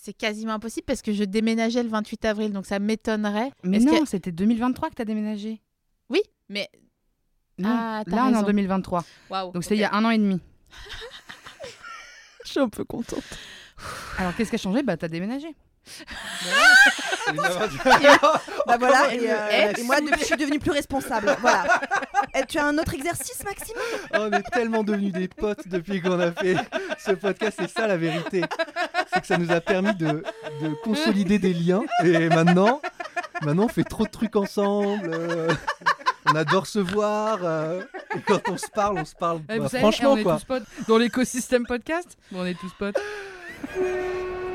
C'est quasiment impossible parce que je déménageais le 28 avril, donc ça m'étonnerait. Mais non, que- c'était 2023 que tu as déménagé. Oui, mais... Non, Ah, t'as là, on est en raison. 2023. Waouh. Donc c'était il y a un an et demi. Je suis un peu contente. Alors qu'est-ce qui a changé? Bah, t'as déménagé. Bah voilà, et, euh, et moi depuis je suis devenue plus responsable. Voilà. Et tu as un autre exercice, Maxime? On est tellement devenus des potes depuis qu'on a fait ce podcast, c'est ça la vérité. C'est que ça nous a permis de, de consolider des liens. Et maintenant, maintenant, on fait trop de trucs ensemble. euh, on adore se voir. euh, et quand on se parle, on se parle Eh, bah, savez, franchement on est quoi. tous potes. Dans l'écosystème podcast, on est tous potes.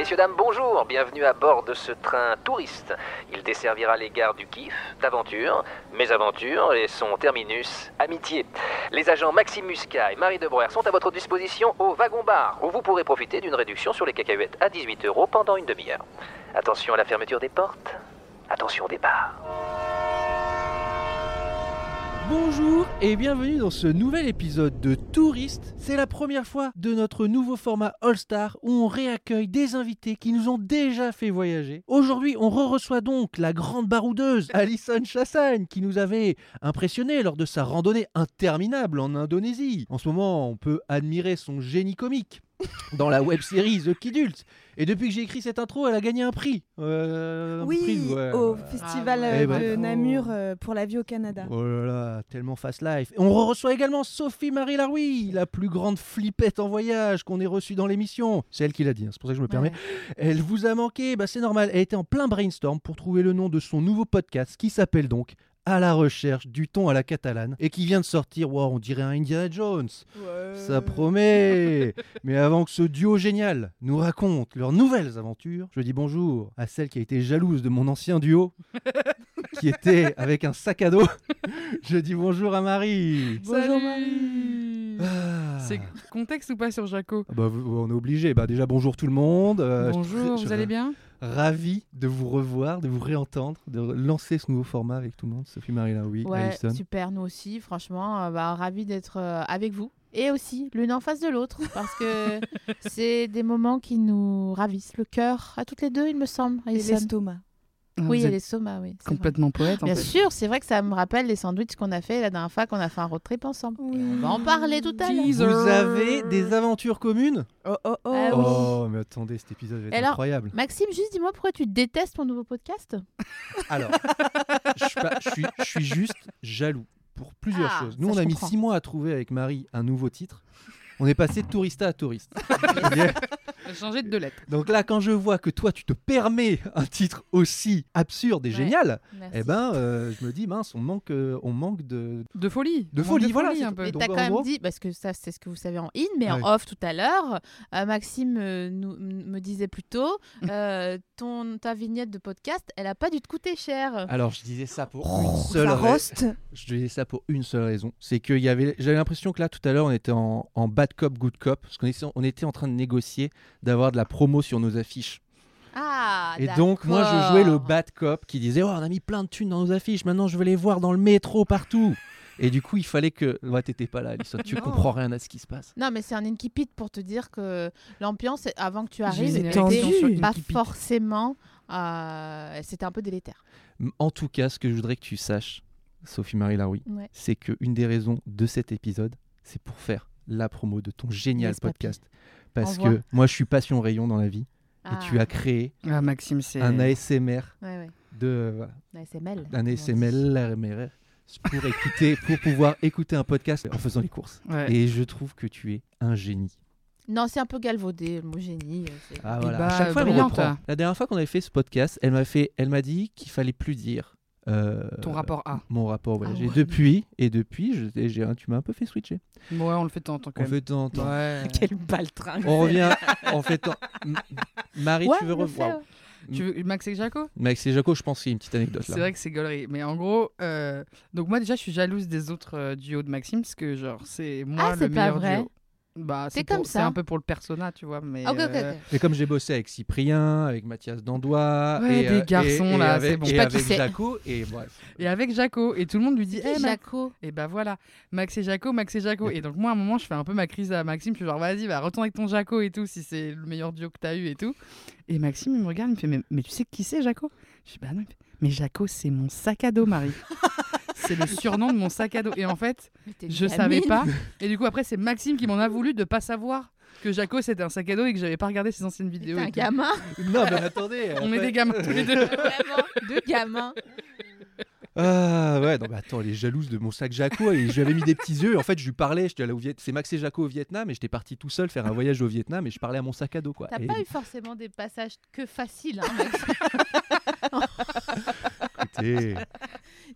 Messieurs, dames, bonjour, bienvenue à bord de ce train touriste. Il desservira les gares du Kiff, d'Aventure, Mésaventures et son terminus Amitié. Les agents Maxime Muscat et Marie Debreuer sont à votre disposition au wagon-bar, où vous pourrez profiter d'une réduction sur les cacahuètes à 18 euros pendant une demi-heure. Attention à la fermeture des portes, attention au départ. Bonjour et bienvenue dans ce nouvel épisode de Touriste. C'est la première fois de notre nouveau format All Star où on réaccueille des invités qui nous ont déjà fait voyager. Aujourd'hui, on re-reçoit donc la grande baroudeuse Alison Chassagne qui nous avait impressionné lors de sa randonnée interminable en Indonésie. En ce moment, on peut admirer son génie comique dans la web série The Kidult. Et depuis que j'ai écrit cette intro, elle a gagné un prix. Euh, un Oui, prix, ouais. au festival Ah euh, ouais. de Eh ben. Namur euh, pour la vie au Canada. Oh là là, tellement fast life. Et on reçoit également Sophie-Marie Laroui, la plus grande flippette en voyage qu'on ait reçue dans l'émission. C'est elle qui l'a dit, hein, c'est pour ça que je me permets. Elle vous a manqué, bah c'est normal. Elle était en plein brainstorm pour trouver le nom de son nouveau podcast qui s'appelle donc À la recherche du ton à la catalane et qui vient de sortir, wow, on dirait un Indiana Jones. Ça promet Mais avant que ce duo génial nous raconte leurs nouvelles aventures, je dis bonjour à celle qui a été jalouse de mon ancien duo, qui était avec un sac à dos. Je dis bonjour à Marie Bonjour, Salut Ah. C'est contexte ou pas sur Jaco? Ah bah, vous- on est obligé. Bah, déjà, bonjour tout le monde. Euh, Bonjour, je- vous je- allez bien? Ravi de vous revoir, de vous réentendre, de lancer ce nouveau format avec tout le monde. Sophie-Marie Laroui, Ouais, Alison. super, nous aussi, franchement, euh, bah, ravis d'être euh, avec vous. Et aussi, l'une en face de l'autre, parce que c'est des moments qui nous ravissent le cœur, à toutes les deux, il me semble. Et Alison. l'estomac. Ah, Oui, vous et êtes l'estomac, oui. c'est vrai. complètement poète en Bien fait. sûr, c'est vrai que ça me rappelle les sandwichs qu'on a fait la dernière fois qu'on a fait un road trip ensemble. On va en parler tout à l'heure. Vous avez des aventures communes? Oh oh oh. Ah oui. Oh, mais attendez, cet épisode va être Et alors- incroyable. Maxime, juste dis-moi pourquoi tu détestes mon nouveau podcast? Alors, je suis, je juste jaloux pour plusieurs Ah, choses. Nous, on a mis comprends. six mois à trouver avec Marie un nouveau titre. On est passé de tourista à touriste. Changé de deux lettres. Donc là, quand je vois que toi, tu te permets un titre aussi absurde et Ouais. génial, Merci. eh ben, euh, je me dis, mince, on manque, euh, on manque de. De folie. De folie, voilà, un peu. Mais t'as quand même gros- dit, parce que ça c'est ce que vous savez en in, mais Ouais. en off tout à l'heure, euh, Maxime euh, nous, me disait plus tôt, euh, ton, ta vignette de podcast, elle a pas dû te coûter cher. Alors, je disais ça pour Oh, une seule raison. Je disais ça pour une seule raison. C'est que y avait, j'avais l'impression que là, tout à l'heure, on était en, en bad cop, good cop. Parce qu'on était, on était en train de négocier d'avoir de la promo sur nos affiches. Ah, Et donc, moi, je jouais le bad cop qui disait Oh, on a mis plein de thunes dans nos affiches, maintenant je veux les voir dans le métro partout. Et du coup, il fallait que. Ouais, t'étais pas là, Alison, tu Non. comprends rien à ce qui se passe. Non, mais c'est un Inkipit pour te dire que l'ambiance, avant que tu arrives, une était pas forcément. euh, C'était un peu délétère. En tout cas, ce que je voudrais que tu saches, Sophie-Marie Laroui, Ouais. c'est qu'une des raisons de cet épisode, c'est pour faire la promo de ton génial Yes, podcast. Parce Envoie. que moi, je suis passion rayon dans la vie. Et tu Ah, as créé Ah, Maxime, c'est. un ASMR Ouais, ouais. de ASML. un RMR pour écouter pour pouvoir écouter un podcast en faisant les courses. Ouais. Et je trouve que tu es un génie. Non, c'est un peu galvaudé, le mot génie. euh, c'est- Ah voilà, bah, chaque fois elle me reprend. La dernière fois qu'on avait fait ce podcast, elle m'a fait elle m'a dit qu'il fallait plus dire Euh, Ton rapport A. Mon rapport, ouais. Ah J'ai ouais. depuis, et depuis, je- et j'ai tu m'as un peu fait switcher. Ouais, on le fait de temps en temps quand On même. fait de temps en temps. Ouais. Quel baltringue. On revient, on fait. M- Marie, Ouais, tu veux revoir faire. Tu veux Max et Jaco? Max et Jaco, je pense qu'il y a une petite anecdote là. C'est vrai que c'est gaulerie. Mais en gros, euh, donc moi déjà, je suis jalouse des autres euh, duos de Maxime parce que genre c'est moi Ah, le c'est pas meilleur vrai. duo. Bah, C'est pour- comme C'est ça. un peu pour le persona, tu vois. Mais Ah, ok, ok, euh, comme j'ai bossé avec Cyprien, avec Mathias Dandois, Ouais, et, des euh, garçons, et- et là, avec, c'est bon. et pas avec c'est. Jaco, et bref. et avec Jaco et tout le monde lui dit, Qui Eh, Jaco Et bah voilà, Max et Jaco, Max et Jaco. Et donc moi à un moment je fais un peu ma crise à Maxime, je suis genre vas-y, va retourne avec ton Jaco et tout, si c'est le meilleur duo que t'as eu et tout. Et Maxime il me regarde, il me fait mais, mais tu sais qui c'est Jaco? Je dis bah non, mais Jaco c'est mon sac à dos Marie. c'est le surnom de mon sac à dos. Et en fait je savais pas. Et du coup après c'est Maxime qui m'en a voulu de pas savoir que Jaco c'était un sac à dos et que j'avais pas regardé ses anciennes vidéos. T'es et un gamin. Non, mais attendez. On est des gamins tous les deux. Vraiment, deux gamins. Ah ouais, non, mais attends, elle est jalouse de mon sac Jaco et je lui avais mis des petits yeux. En fait, je lui parlais, j'étais allé au Viet... c'est Max et Jaco au Vietnam et j'étais parti tout seul faire un voyage au Vietnam et je parlais à mon sac à dos quoi. T'as Et pas eu forcément des passages que faciles. Hein, Max. écoutez,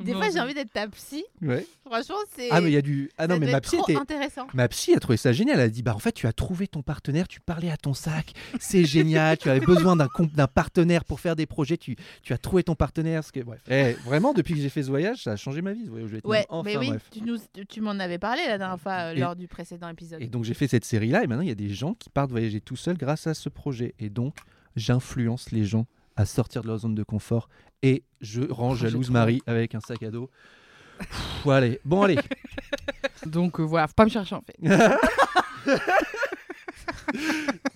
Des fois, j'ai envie d'être ta psy. ouais. Franchement, c'est. Ah mais il y a du ah non ça mais ma psy trop était intéressant. Ma psy a trouvé ça génial. Elle a dit bah en fait tu as trouvé ton partenaire, tu parlais à ton sac, c'est génial. Tu avais besoin d'un comp- d'un partenaire pour faire des projets. Tu, tu as trouvé ton partenaire. Ce que bref. Eh, vraiment depuis que j'ai fait ce voyage, ça a changé ma vie. ce voyage. Ouais, Enfin, mais oui, bref. tu, nous, tu m'en avais parlé la dernière fois euh, Et- lors du précédent épisode. Et donc j'ai fait cette série là et maintenant il y a des gens qui partent voyager tout seuls grâce à ce projet et donc j'influence les gens à sortir de leur zone de confort et je rends Oh, jalouse Marie avec un sac à dos. Pff, allez, bon allez. Donc euh, voilà, faut pas me chercher en fait.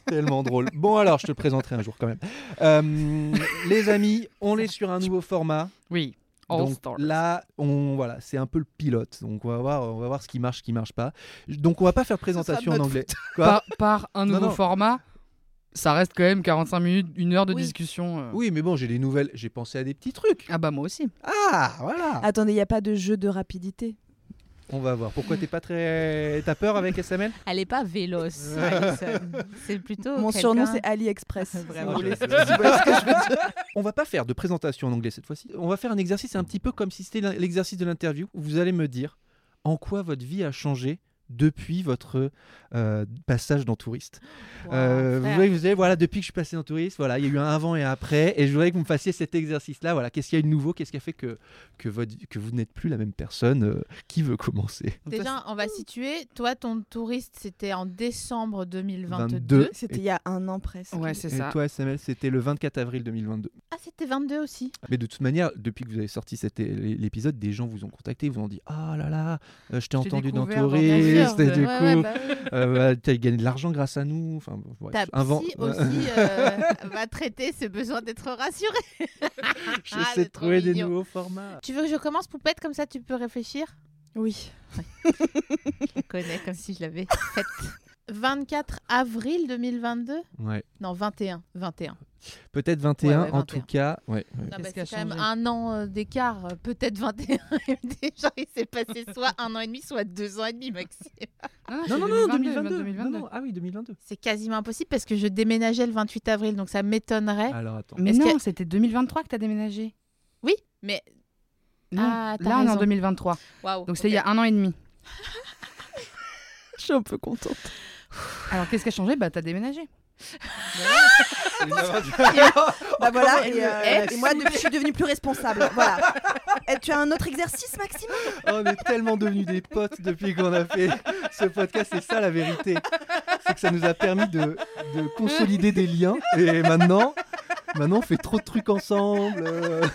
Tellement drôle. Bon alors, je te le présenterai un jour quand même. Euh, les amis, on est sur un nouveau format. Oui. All Donc Stars. là, on voilà, c'est un peu le pilote. Donc on va voir, on va voir ce qui marche, ce qui marche pas. Donc on va pas faire de présentation en anglais. Quoi? Par, par un Non, nouveau non. format, ça reste quand même 45 minutes, une heure de Oui. discussion. euh. Oui, mais bon, j'ai des nouvelles. J'ai pensé à des petits trucs. Ah bah moi aussi. Ah, voilà. Attendez, il n'y a pas de jeu de rapidité. On va voir. Pourquoi t'es pas très, t'as peur avec SML Elle est pas véloce. C'est plutôt. Mon surnom, c'est AliExpress. Vraiment. On va pas faire de présentation en anglais cette fois-ci. On va faire un exercice un petit peu comme si c'était l'exercice de l'interview. où Vous allez me dire en quoi votre vie a changé depuis votre euh, passage dans Touriste. Wow, Euh, vous voyez, vous savez, voilà, depuis que je suis passé dans Touriste, voilà, il y a eu un avant et un après, et je voudrais que vous me fassiez cet exercice-là. Voilà, qu'est-ce qu'il y a eu de nouveau? Qu'est-ce qui a fait que que, votre, que vous n'êtes plus la même personne? Euh, Qui veut commencer? Déjà, on va situer. Toi, ton touriste, c'était en décembre 2022. 22. C'était il y a un an presque. Ouais, c'est Et ça. toi, SML, c'était le 24 avril 2022. Ah, c'était 22 aussi. Mais de toute manière, depuis que vous avez sorti cet é- l'épisode, des gens vous ont contacté, vous ont dit Ah là là, euh, je t'ai entendu dans découvert sûr. Et du Ouais, ouais, coup, bah oui. euh, bah, t'as gagné de l'argent grâce à nous. Enfin, bref, Ta psy aussi euh, va traiter ce besoin d'être rassurée. J'essaie c'est de trouver des nouveaux formats. Tu veux que je commence, Poupette Comme ça, tu peux réfléchir? Oui. Je connais comme si je l'avais faite. 24 avril 2022 Ouais. Non, 21. 21. Peut-être 21 Ouais, ouais, en 21. tout cas. Ouais, ouais. Non, Qu'est-ce qui a c'est quand même changé? un an euh, d'écart, euh, peut-être 21. Déjà, il s'est passé soit un an et demi, soit deux ans et demi, Maxime. Ah, Non, non, non, 2022, 2022. 2022. Non, non, ah oui, 2022. C'est quasiment impossible parce que je déménageais le 28 avril, donc ça m'étonnerait. Alors attends. Mais Est-ce non, que- c'était 2023 que t'as déménagé. Oui, mais Non, Ah, t'as là on est en raison. 2023. waouh. Donc c'était il y a un an et demi. Je suis un peu contente. Alors qu'est-ce qui a changé? Bah t'as déménagé. Bah voilà, et, euh, et moi, depuis, je suis devenue plus responsable. Voilà. Et tu as un autre exercice, Maxime? On est tellement devenus des potes depuis qu'on a fait ce podcast. C'est ça la vérité. C'est que ça nous a permis de, de consolider des liens. Et maintenant, maintenant, on fait trop de trucs ensemble. euh,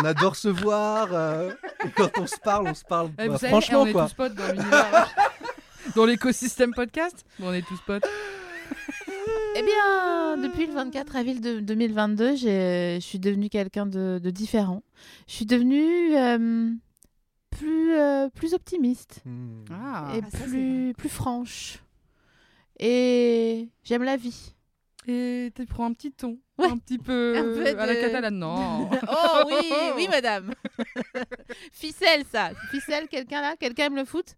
on adore se voir. euh, et quand on se parle, on se parle. Eh, bah, franchement, on est quoi. tous potes dans l'univers. Dans l'écosystème podcast. Bon, on est tous potes. Eh bien, depuis le 24 avril de 2022, j'ai- je suis devenue quelqu'un de, de différent. Je suis devenue euh, plus, euh, plus optimiste Hmm. Ah. et Ah, ça, plus, plus franche. Et j'aime la vie. Et tu prends un petit ton, Ouais. un petit peu, Un peu à la catalane. Non. Oh oui, oui madame. Ficelle ça. Ficelle, quelqu'un là Quelqu'un aime le foot?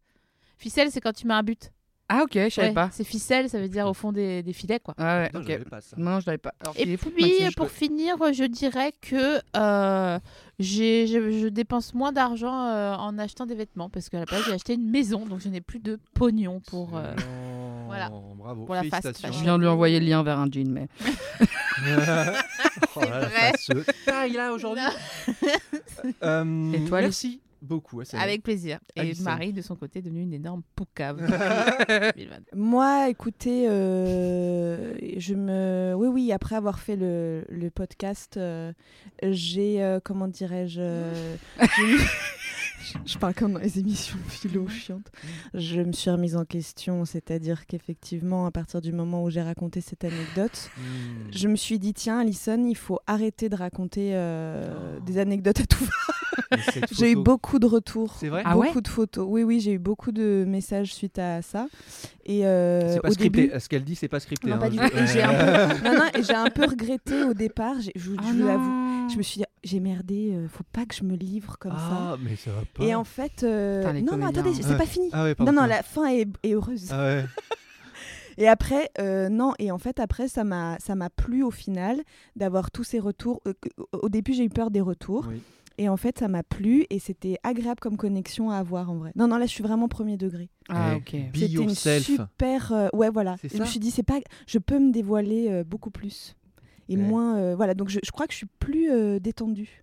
Ficelle, c'est quand tu mets un but. Ah ok, je savais Ouais, pas. C'est ficelle, ça veut dire au fond des, des filets, quoi. Ah ouais, Putain, ok. pas ça. Non, je l'avais pas. Alors, Et fou, puis, Maxime, pour finir, je dirais que euh, j'ai- je, je dépense moins d'argent euh, en achetant des vêtements parce qu'à la place, j'ai aché une maison, donc je n'ai plus de pognon pour. euh, voilà. Bravo. Pour la fast Félicitations. Je viens de lui envoyer le lien vers un jean, mais. oh, là, vrai. faceuse. Taille là aujourd'hui. Euh, Et toi, Merci beaucoup. Avec plaisir. Et Alison. Marie, de son côté, est devenue une énorme poucave. 2022. Moi, écoutez, euh, je me, oui, oui, après avoir fait le, le podcast, euh, j'ai, euh, comment dirais-je, euh, je, je parle comme dans les émissions philo chiantes. Je me suis remise en question, c'est-à-dire qu'effectivement, à partir du moment où j'ai raconté cette anecdote, Hmm. je me suis dit tiens, Alison, il faut arrêter de raconter euh, des anecdotes à tout va. J'ai eu beaucoup de retours. C'est vrai? Ah beaucoup ouais de photos. Oui, oui, j'ai eu beaucoup de messages suite à ça. Et euh, C'est pas au scripté. début, Ce qu'elle dit, c'est pas scripté. non, hein, pas du je- tout. Et j'ai un peu... non, non, et j'ai un peu regretté au départ. Je, vous- je vous l'avoue. Je me suis dit, j'ai merdé. euh, faut pas que je me livre comme ça. Ah, mais ça va pas. Et en fait, euh, Putain, non, non, attendez, c'est Ouais. pas fini. Ah ouais, non, non, la fin est, est heureuse. Ah ouais. Et après, euh, non, et en fait, après, ça m'a, ça m'a plu au final d'avoir tous ces retours. Au début, j'ai eu peur des retours. Oui. Et en fait, ça m'a plu et c'était agréable comme connexion à avoir en vrai. Non, non, là, je suis vraiment premier degré. Ah Eh, ok. Be C'était une super. euh, ouais, voilà. C'est Je me suis dit, c'est pas. Je peux me dévoiler euh, beaucoup plus. Et Ouais. moins. euh, voilà, donc je, je crois que je suis plus euh, détendue.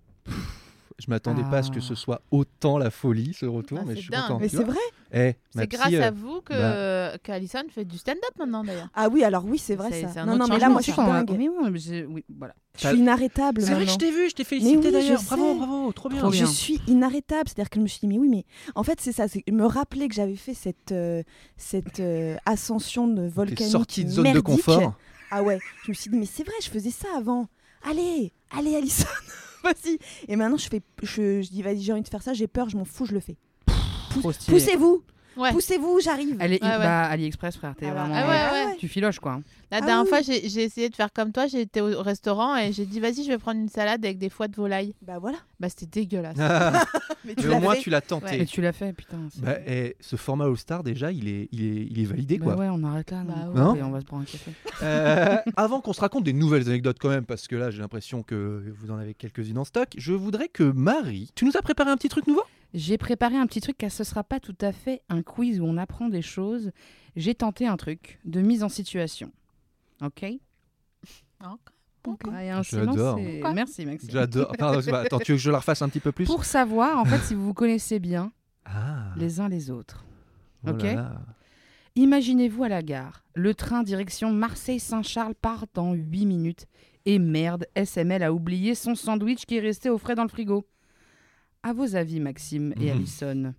Je m'attendais pas à ce que ce Ah. soit autant la folie, ce retour, Ah, mais je suis dingue. content. Mais c'est vrai. Eh, C'est grâce euh, à vous que qu'Alison fait du stand-up maintenant, d'ailleurs. Ah oui, alors oui, c'est vrai ça. Non, non, mais là, moi, je suis dingue. Oui, oui, mais j'ai- oui, voilà. Je suis inarrêtable C'est vrai que je t'ai vu, je t'ai félicité oui, d'ailleurs. Bravo, bravo, trop bien. Trop bien. Je suis inarrêtable, c'est-à-dire que je me suis dit mais oui mais en fait c'est ça, c'est me rappeler que j'avais fait cette euh, cette euh, ascension de volcanique sorti de zone de confort. Ah ouais, je me suis dit mais c'est vrai, je faisais ça avant. Allez, allez Alison, vas-y. Et maintenant je fais je, je dis vas-y, j'ai envie de faire ça, j'ai peur, je m'en fous, je le fais. Poussez-vous, Ouais. poussez-vous, j'arrive. Elle est Ouais, ouais. bah, AliExpress, frère. T'es Ah bah, vraiment. ah ouais, ouais. Tu filoches quoi. hein. La Ah dernière oui. fois, j'ai j'ai essayé de faire comme toi. J'ai été au restaurant et j'ai dit, vas-y, je vais prendre une salade avec des foies de volaille. Bah voilà. Bah, c'était dégueulasse. Mais Mais l'as au moins, fait. tu l'as tenté. Et tu l'as fait, putain. c'est- Bah, eh, ce format All-Star, déjà, il est, il est, il est validé, Bah quoi. ouais, on arrête là. Bah non ouais. Non Et on va se prendre un café. Euh, avant qu'on se raconte des nouvelles anecdotes quand même, parce que là j'ai l'impression que vous en avez quelques-unes en stock, je voudrais que Marie, tu nous as préparé un petit truc nouveau? J'ai préparé un petit truc car ce sera pas tout à fait un quiz où on apprend des choses. J'ai tenté un truc de mise en situation. Ok? Ah, il y a un silence, J'adore. c'est- Quoi Merci Maxime. J'adore. Pardon, c'est pas- attends, tu veux que je la refasse un petit peu plus? Pour savoir en fait si vous vous connaissez bien Ah, les uns les autres. oh là ok? là. Imaginez-vous à la gare. Le train direction Marseille-Saint-Charles part dans 8 minutes. Et merde, SML a oublié son sandwich qui est resté au frais dans le frigo. À vos avis, Maxime et Mhm. Alison,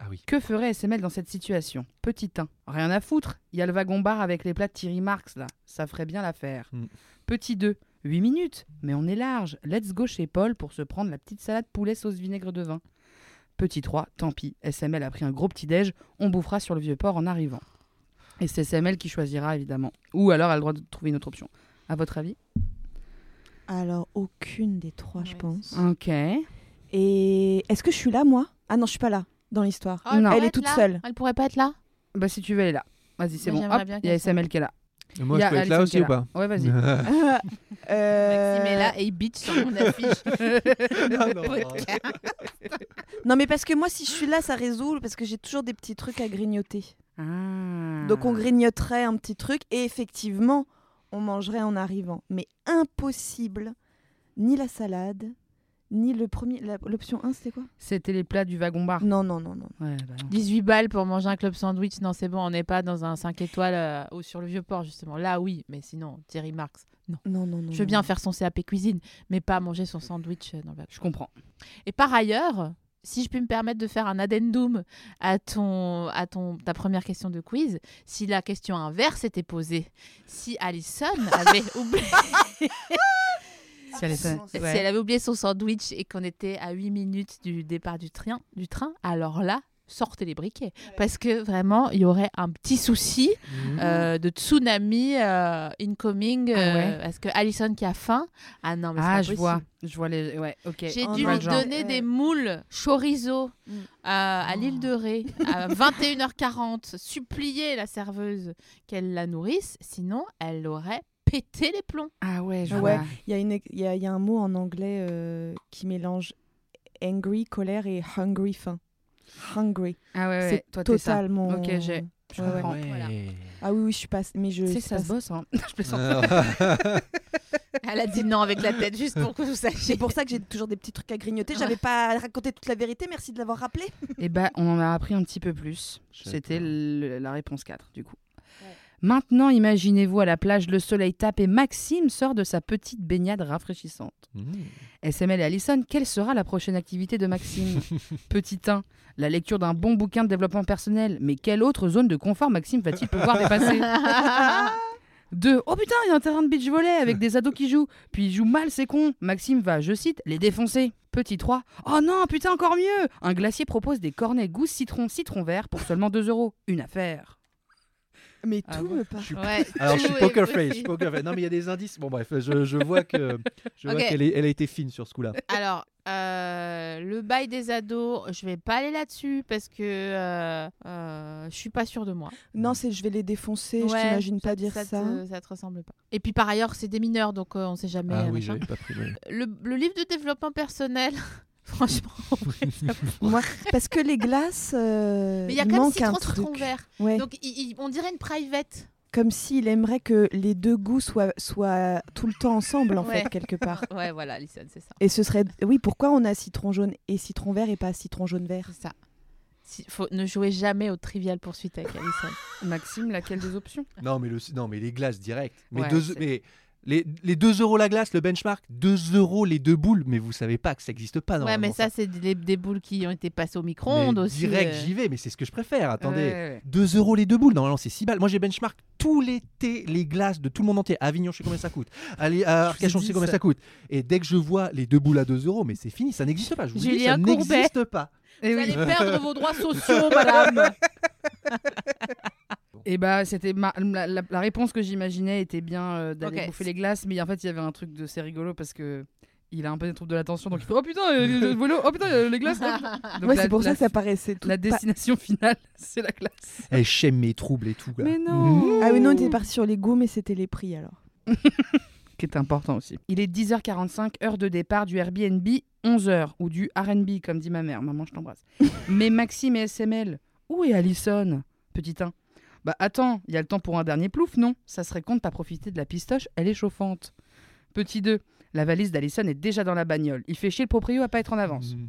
Ah oui. que ferait SML dans cette situation? Petit 1. Rien à foutre. Il y a le wagon-bar avec les plats de Thierry Marx là. Ça ferait bien l'affaire. Mhm. Petit 2. 8 minutes. Mais on est large. Let's go chez Paul pour se prendre la petite salade poulet sauce vinaigre de vin. Petit 3. Tant pis. SML a pris un gros petit-déj. On bouffera sur le vieux port en arrivant. Et c'est SML qui choisira évidemment. Ou alors elle a le droit de trouver une autre option. À votre avis? Alors aucune des trois, je pense. Ok. Et est-ce que je suis là moi? Ah non, je suis pas là dans l'histoire. Oh, pourrait Elle est toute là seule. Elle pourrait pas être là? Bah si tu veux, elle est là. Vas-y, c'est bon. il y a SML qui est là. Et moi, Il y je a peux être là aussi ou pas? Ouais, vas-y. Euh, Maxime est là et il bitch sur mon affiche. Non mais parce que moi si je suis là ça résout parce que j'ai toujours des petits trucs à grignoter. Ah. Donc on grignoterait un petit truc et effectivement on mangerait en arrivant. Mais impossible, ni la salade, ni le premier. L'option 1 c'était quoi? C'était les plats du wagon-bar. Non, non, non, non. Ouais, bah non. 18 balles pour manger un club sandwich. Non, c'est bon, on n'est pas dans un 5 étoiles euh, ou sur le vieux port, justement. Là, oui, mais sinon, Thierry Marx. Non. Non, non, non. Je veux non. bien faire son CAP cuisine, mais pas manger son sandwich euh, dans le Je comprends. Et par ailleurs, si je puis me permettre de faire un addendum à ton, à ton, ta première question de quiz, si la question inverse était posée, si Alison avait oublié, Si elle si avait oublié son sandwich et qu'on était à 8 minutes du départ du train, du train, alors là, sortez les briquets. Parce que vraiment, il y aurait un petit souci Mhm. euh, de tsunami euh, incoming. Ah euh, ouais. Parce que Alison qui a faim. Ah non, mais c'est Ah, je vois. Je vois les. Ouais, ok. J'ai Oh, dû lui donner Ouais. des moules chorizo Mm. à, à l'île de Ré à 21h40, supplier la serveuse qu'elle la nourrisse, sinon elle aurait pété les plombs. Ah ouais, je Ah vois. Il y, a une- il y a, il y a un mot en anglais euh, qui mélange angry, colère et hungry, faim. Hungry. Ah ouais, ouais. C'est Toi, t'es ça. totalement. Ok, j'ai- Je Ouais, ouais. comprends. Voilà. Ah oui, oui, je suis pas. Mais je. Tu sais, c'est ça pas- se bosse, hein. je plaisante. Euh, Elle a dit non avec la tête, juste pour que vous sachiez. C'est pour ça que j'ai toujours des petits trucs à grignoter. J'avais pas raconté toute la vérité. Merci de l'avoir rappelé. Eh ben, on en a appris un petit peu plus. C'était la réponse 4, du coup. Maintenant, imaginez-vous à la plage, le soleil tape et Maxime sort de sa petite baignade rafraîchissante. Mhm. SML et Allison, quelle sera la prochaine activité de Maxime? Petit 1, la lecture d'un bon bouquin de développement personnel. Mais quelle autre zone de confort Maxime va-t-il pouvoir dépasser? 2. Oh putain, il y a un terrain de beach volley avec des ados qui jouent. Puis ils jouent mal, c'est con. Maxime va, je cite, les défoncer. Petit 3. Oh non, putain, encore mieux Un glacier propose des cornets goût citron, citron vert pour seulement 2 euros. Une affaire. Mais Ah tout bon me part. Je suis- Ouais, Alors, je suis poker face, je poker face. Non, mais il y a des indices. Bon, bref, je, je vois que je vois Ok. qu'elle elle a été fine sur ce coup-là. Alors, euh, le bail des ados, je vais pas aller là-dessus parce que euh, euh, je suis pas sûre de moi. Non, c'est je vais les défoncer. je Ouais, t'imagine pas dire ça. ça. Te, ça te ressemble pas. Et puis par ailleurs, c'est des mineurs, donc euh, on sait jamais. Ah euh, oui, pas pris. ouais. le, le livre de développement personnel, franchement, en vrai, ça pourrait. Moi, parce que les glaces, euh, Mais il y a quand même manque un citron, truc. citron vert. Ouais. Donc il- il- on dirait une private. Comme s'il aimerait que les deux goûts soient, soient tout le temps ensemble, en Ouais. fait, quelque part. Ouais, voilà, Alison, c'est ça. Et ce serait. Oui, pourquoi on a citron jaune et citron vert et pas citron jaune vert? C'est ça. Si- faut, ne jouez jamais au trivial poursuite avec Alison. Maxime, laquelle des options? Non, mais le, non, mais les glaces direct. Mais, Ouais, deux, c'est- mais les, les 2 euros la glace, le benchmark, 2 euros les deux boules. Mais vous savez pas que ça n'existe pas. ouais, mais ça, c'est des, des boules qui ont été passées au micro-ondes aussi. Direct, euh. j'y vais, mais c'est ce que je préfère. Attendez. Ouais, ouais, ouais. 2 euros les deux boules, normalement c'est 6 balles. Moi j'ai benchmark tout l'été les glaces de tout le monde entier. À Avignon, je sais combien ça coûte. Allez, à Arcachon, je sais combien ça. ça coûte. Et dès que je vois les deux boules à 2 euros, mais c'est fini, ça n'existe pas. Je vous dis, ça Courbet. n'existe pas. Eh Vous oui. allez perdre vos droits sociaux, madame. Et bah, c'était ma- la, la- la réponse que j'imaginais était bien euh, d'aller bouffer les glaces, mais en fait, il y avait un truc de c'est rigolo parce que il a un peu des troubles de l'attention, donc il fait oh putain, euh, le le vélo, oh putain, euh, les glaces. Ouais, c'est pour ça que ça paraissait tout. La pas- destination finale, c'est la glace. Elle j'aime mes troubles et tout. là. Mais non. Ah oui, non, on était parti sur les goûts, mais c'était les prix alors. Qui est important aussi. Il est 10h45, heure de départ du Airbnb, 11h, ou du RB, comme dit ma mère. Maman, je t'embrasse. mais Maxime et SML, où est Allison Petit 1. Bah attends, il y a le temps pour un dernier plouf, non? Ça serait con de pas profiter de la pistoche, elle est chauffante. Petit 2. La valise d'Allison est déjà dans la bagnole. Il fait chier le proprio à pas être en avance. Mm.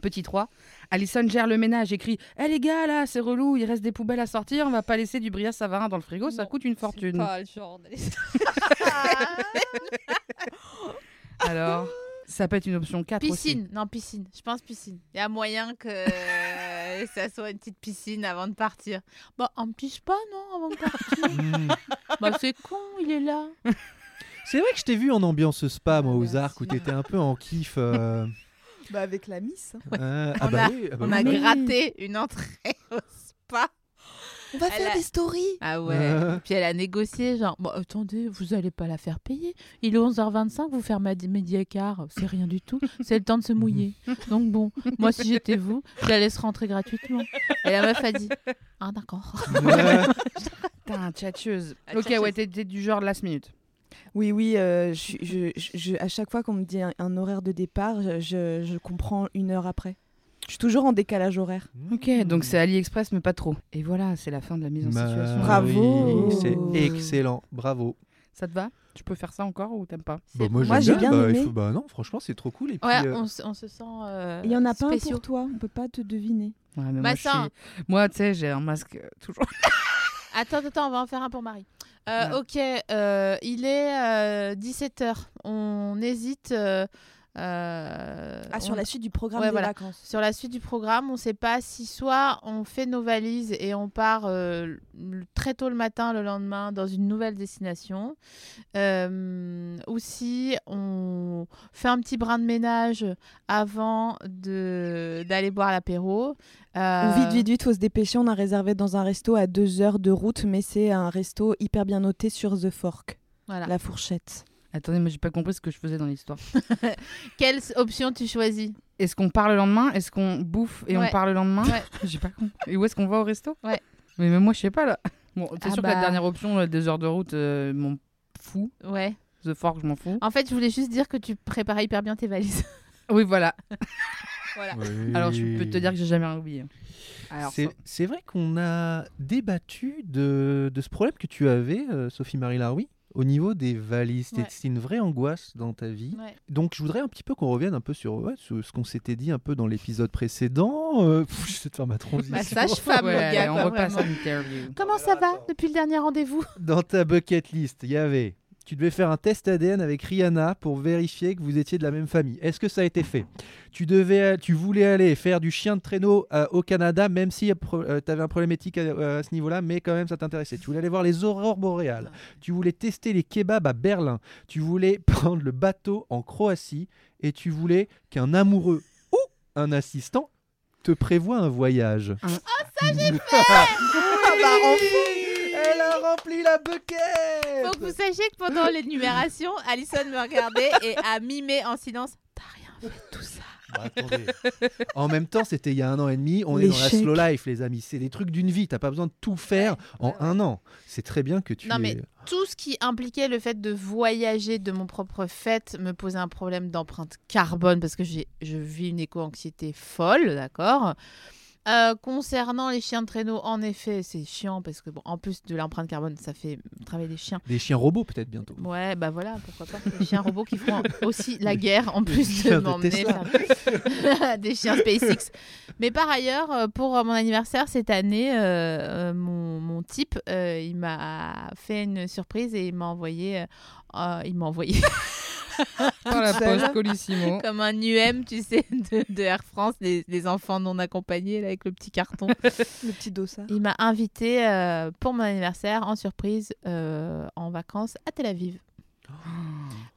Petit 3. Allison gère le ménage et crie Eh les gars, là, c'est relou, il reste des poubelles à sortir, on va pas laisser du brillat savarin dans le frigo, ça Non, coûte une fortune. pas le genre d'Alison. Alors, ça peut être une option 4 aussi. Piscine, non, piscine. Je pense piscine. Il y a moyen que euh, ça soit une petite piscine avant de partir. Bah, on me pisse pas, non, avant de partir. Mm. bah, c'est con, il est là. C'est vrai que je t'ai vu en ambiance spa, moi, aux merci. arcs, où t'étais un peu en kiff. euh, Bah, avec la miss. euh, On ah bah a- oui, ah bah On oui. a oui. gratté une entrée au spa. On va Elle faire a- des stories. Ah ouais. Euh. Puis elle a négocié, genre, bon, attendez, vous allez pas la faire payer. Il est 11h25, vous midi et quart. C'est rien du tout. C'est le temps de se mouiller. Donc bon, moi, si j'étais vous, je la laisse rentrer gratuitement. Et la meuf a dit, ah d'accord. Putain, tchatcheuse. Ok, ouais, t'es du genre last minute. Oui, oui. euh, je, je, je- je- à chaque fois qu'on me dit un, un horaire de départ, je comprends une heure après. Je suis toujours en décalage horaire. Ok, donc c'est AliExpress, mais pas trop. Et voilà, c'est la fin de la mise en Bah situation. Bravo. oui, C'est excellent, bravo. Ça te va? Tu peux faire ça encore ou t'aimes pas? Bah, moi, Moi, j'ai bien bah, il aimé. faut- bah non, franchement, c'est trop cool. Et puis, Ouais, euh, on, se- on se sent. euh, Il y en a pas un pour toi? On peut pas te deviner. Ouais, mais Bah, moi, ça. tu sais, j'ai un masque euh, toujours. Attends, attends, on va en faire un pour Marie. Euh, Ouais. Ok, euh, il est 17h. On hésite euh, Ah, sur on- la suite du programme Ouais, des voilà. vacances. sur la suite du programme, on ne sait pas si soit on fait nos valises et on part euh, très tôt le matin le lendemain dans une nouvelle destination, euh, ou si on fait un petit brin de ménage avant d'aller boire l'apéro. Vite, vite, vite, faut se dépêcher. On a réservé dans un resto à deux heures de route, mais c'est un resto hyper bien noté sur The Fork, Voilà. la fourchette. Attendez, moi j'ai pas compris ce que je faisais dans l'histoire. Quelle option tu choisis Est-ce qu'on part le lendemain? Est-ce qu'on bouffe et Ouais. on part le lendemain? Ouais. J'ai pas compris. Et où est-ce qu'on va au resto? Ouais. Mais même moi je sais pas là. Bon, c'est Ah sûr que la bah. dernière option, là, deux heures de route, euh, m'en fous. Ouais. The Fork, je m'en fous. En fait, je voulais juste dire que tu préparais hyper bien tes valises. Oui, voilà. voilà. Alors je peux te dire que j'ai jamais rien oublié. C'est ça- vrai qu'on a débattu de, de ce problème que tu avais, euh, Sophie-Marie Laroui, au niveau des valises. Ouais. c'était une vraie angoisse dans ta vie. Ouais. Donc je voudrais un petit peu qu'on revienne un peu sur ouais, ce, ce qu'on s'était dit un peu dans l'épisode précédent. Euh, pff, J'essaie de faire ma transition. Bah, sage-femme, on repasse à l'interview. Comment ça va depuis le dernier rendez-vous? Dans ta bucket list, il y avait tu devais faire un test ADN avec Rihanna pour vérifier que vous étiez de la même famille. Est-ce que ça a été fait? Tu, devais, tu voulais aller faire du chien de traîneau euh, au Canada, même si tu avais un problème éthique à, à ce niveau-là, mais quand même ça t'intéressait. Tu voulais aller voir les aurores boréales. Tu voulais tester les kebabs à Berlin. Tu voulais prendre le bateau en Croatie. Et tu voulais qu'un amoureux ou un assistant te prévoit un voyage. Ah, ça j'ai fait Ah bah enfin Elle a rempli la bucket Faut que vous sachiez que pendant l'énumération, Alison me regardait et a mimé en silence. T'as rien fait de tout ça. Bah, attendez. En même temps, c'était il y a un an et demi. On est dans la slow life, les amis. C'est des trucs d'une vie. T'as pas besoin de tout faire en ouais, un an. C'est très bien que tu. Non, mais Tout ce qui impliquait le fait de voyager de mon propre fait me posait un problème d'empreinte carbone parce que j'ai, je vis une éco-anxiété folle, d'accord? Euh, concernant les chiens de traîneau, en effet, c'est chiant parce que, bon, en plus de l'empreinte carbone, ça fait travailler les chiens. Des chiens robots, peut-être bientôt. Ouais, bah voilà, pourquoi pas. Des chiens robots qui feront aussi la guerre en plus de de m'emmener faire des chiens SpaceX. Mais par ailleurs, euh, pour euh, mon anniversaire cette année, euh, mon, mon type, euh, il m'a fait une surprise et il m'a envoyé, il m'a envoyé Par la poste Colissimo. comme un UM, tu sais, de, de Air France, les, les enfants non accompagnés là, avec le petit carton. Le petit dossard. Il m'a invité euh, pour mon anniversaire en surprise euh, en vacances à Tel Aviv,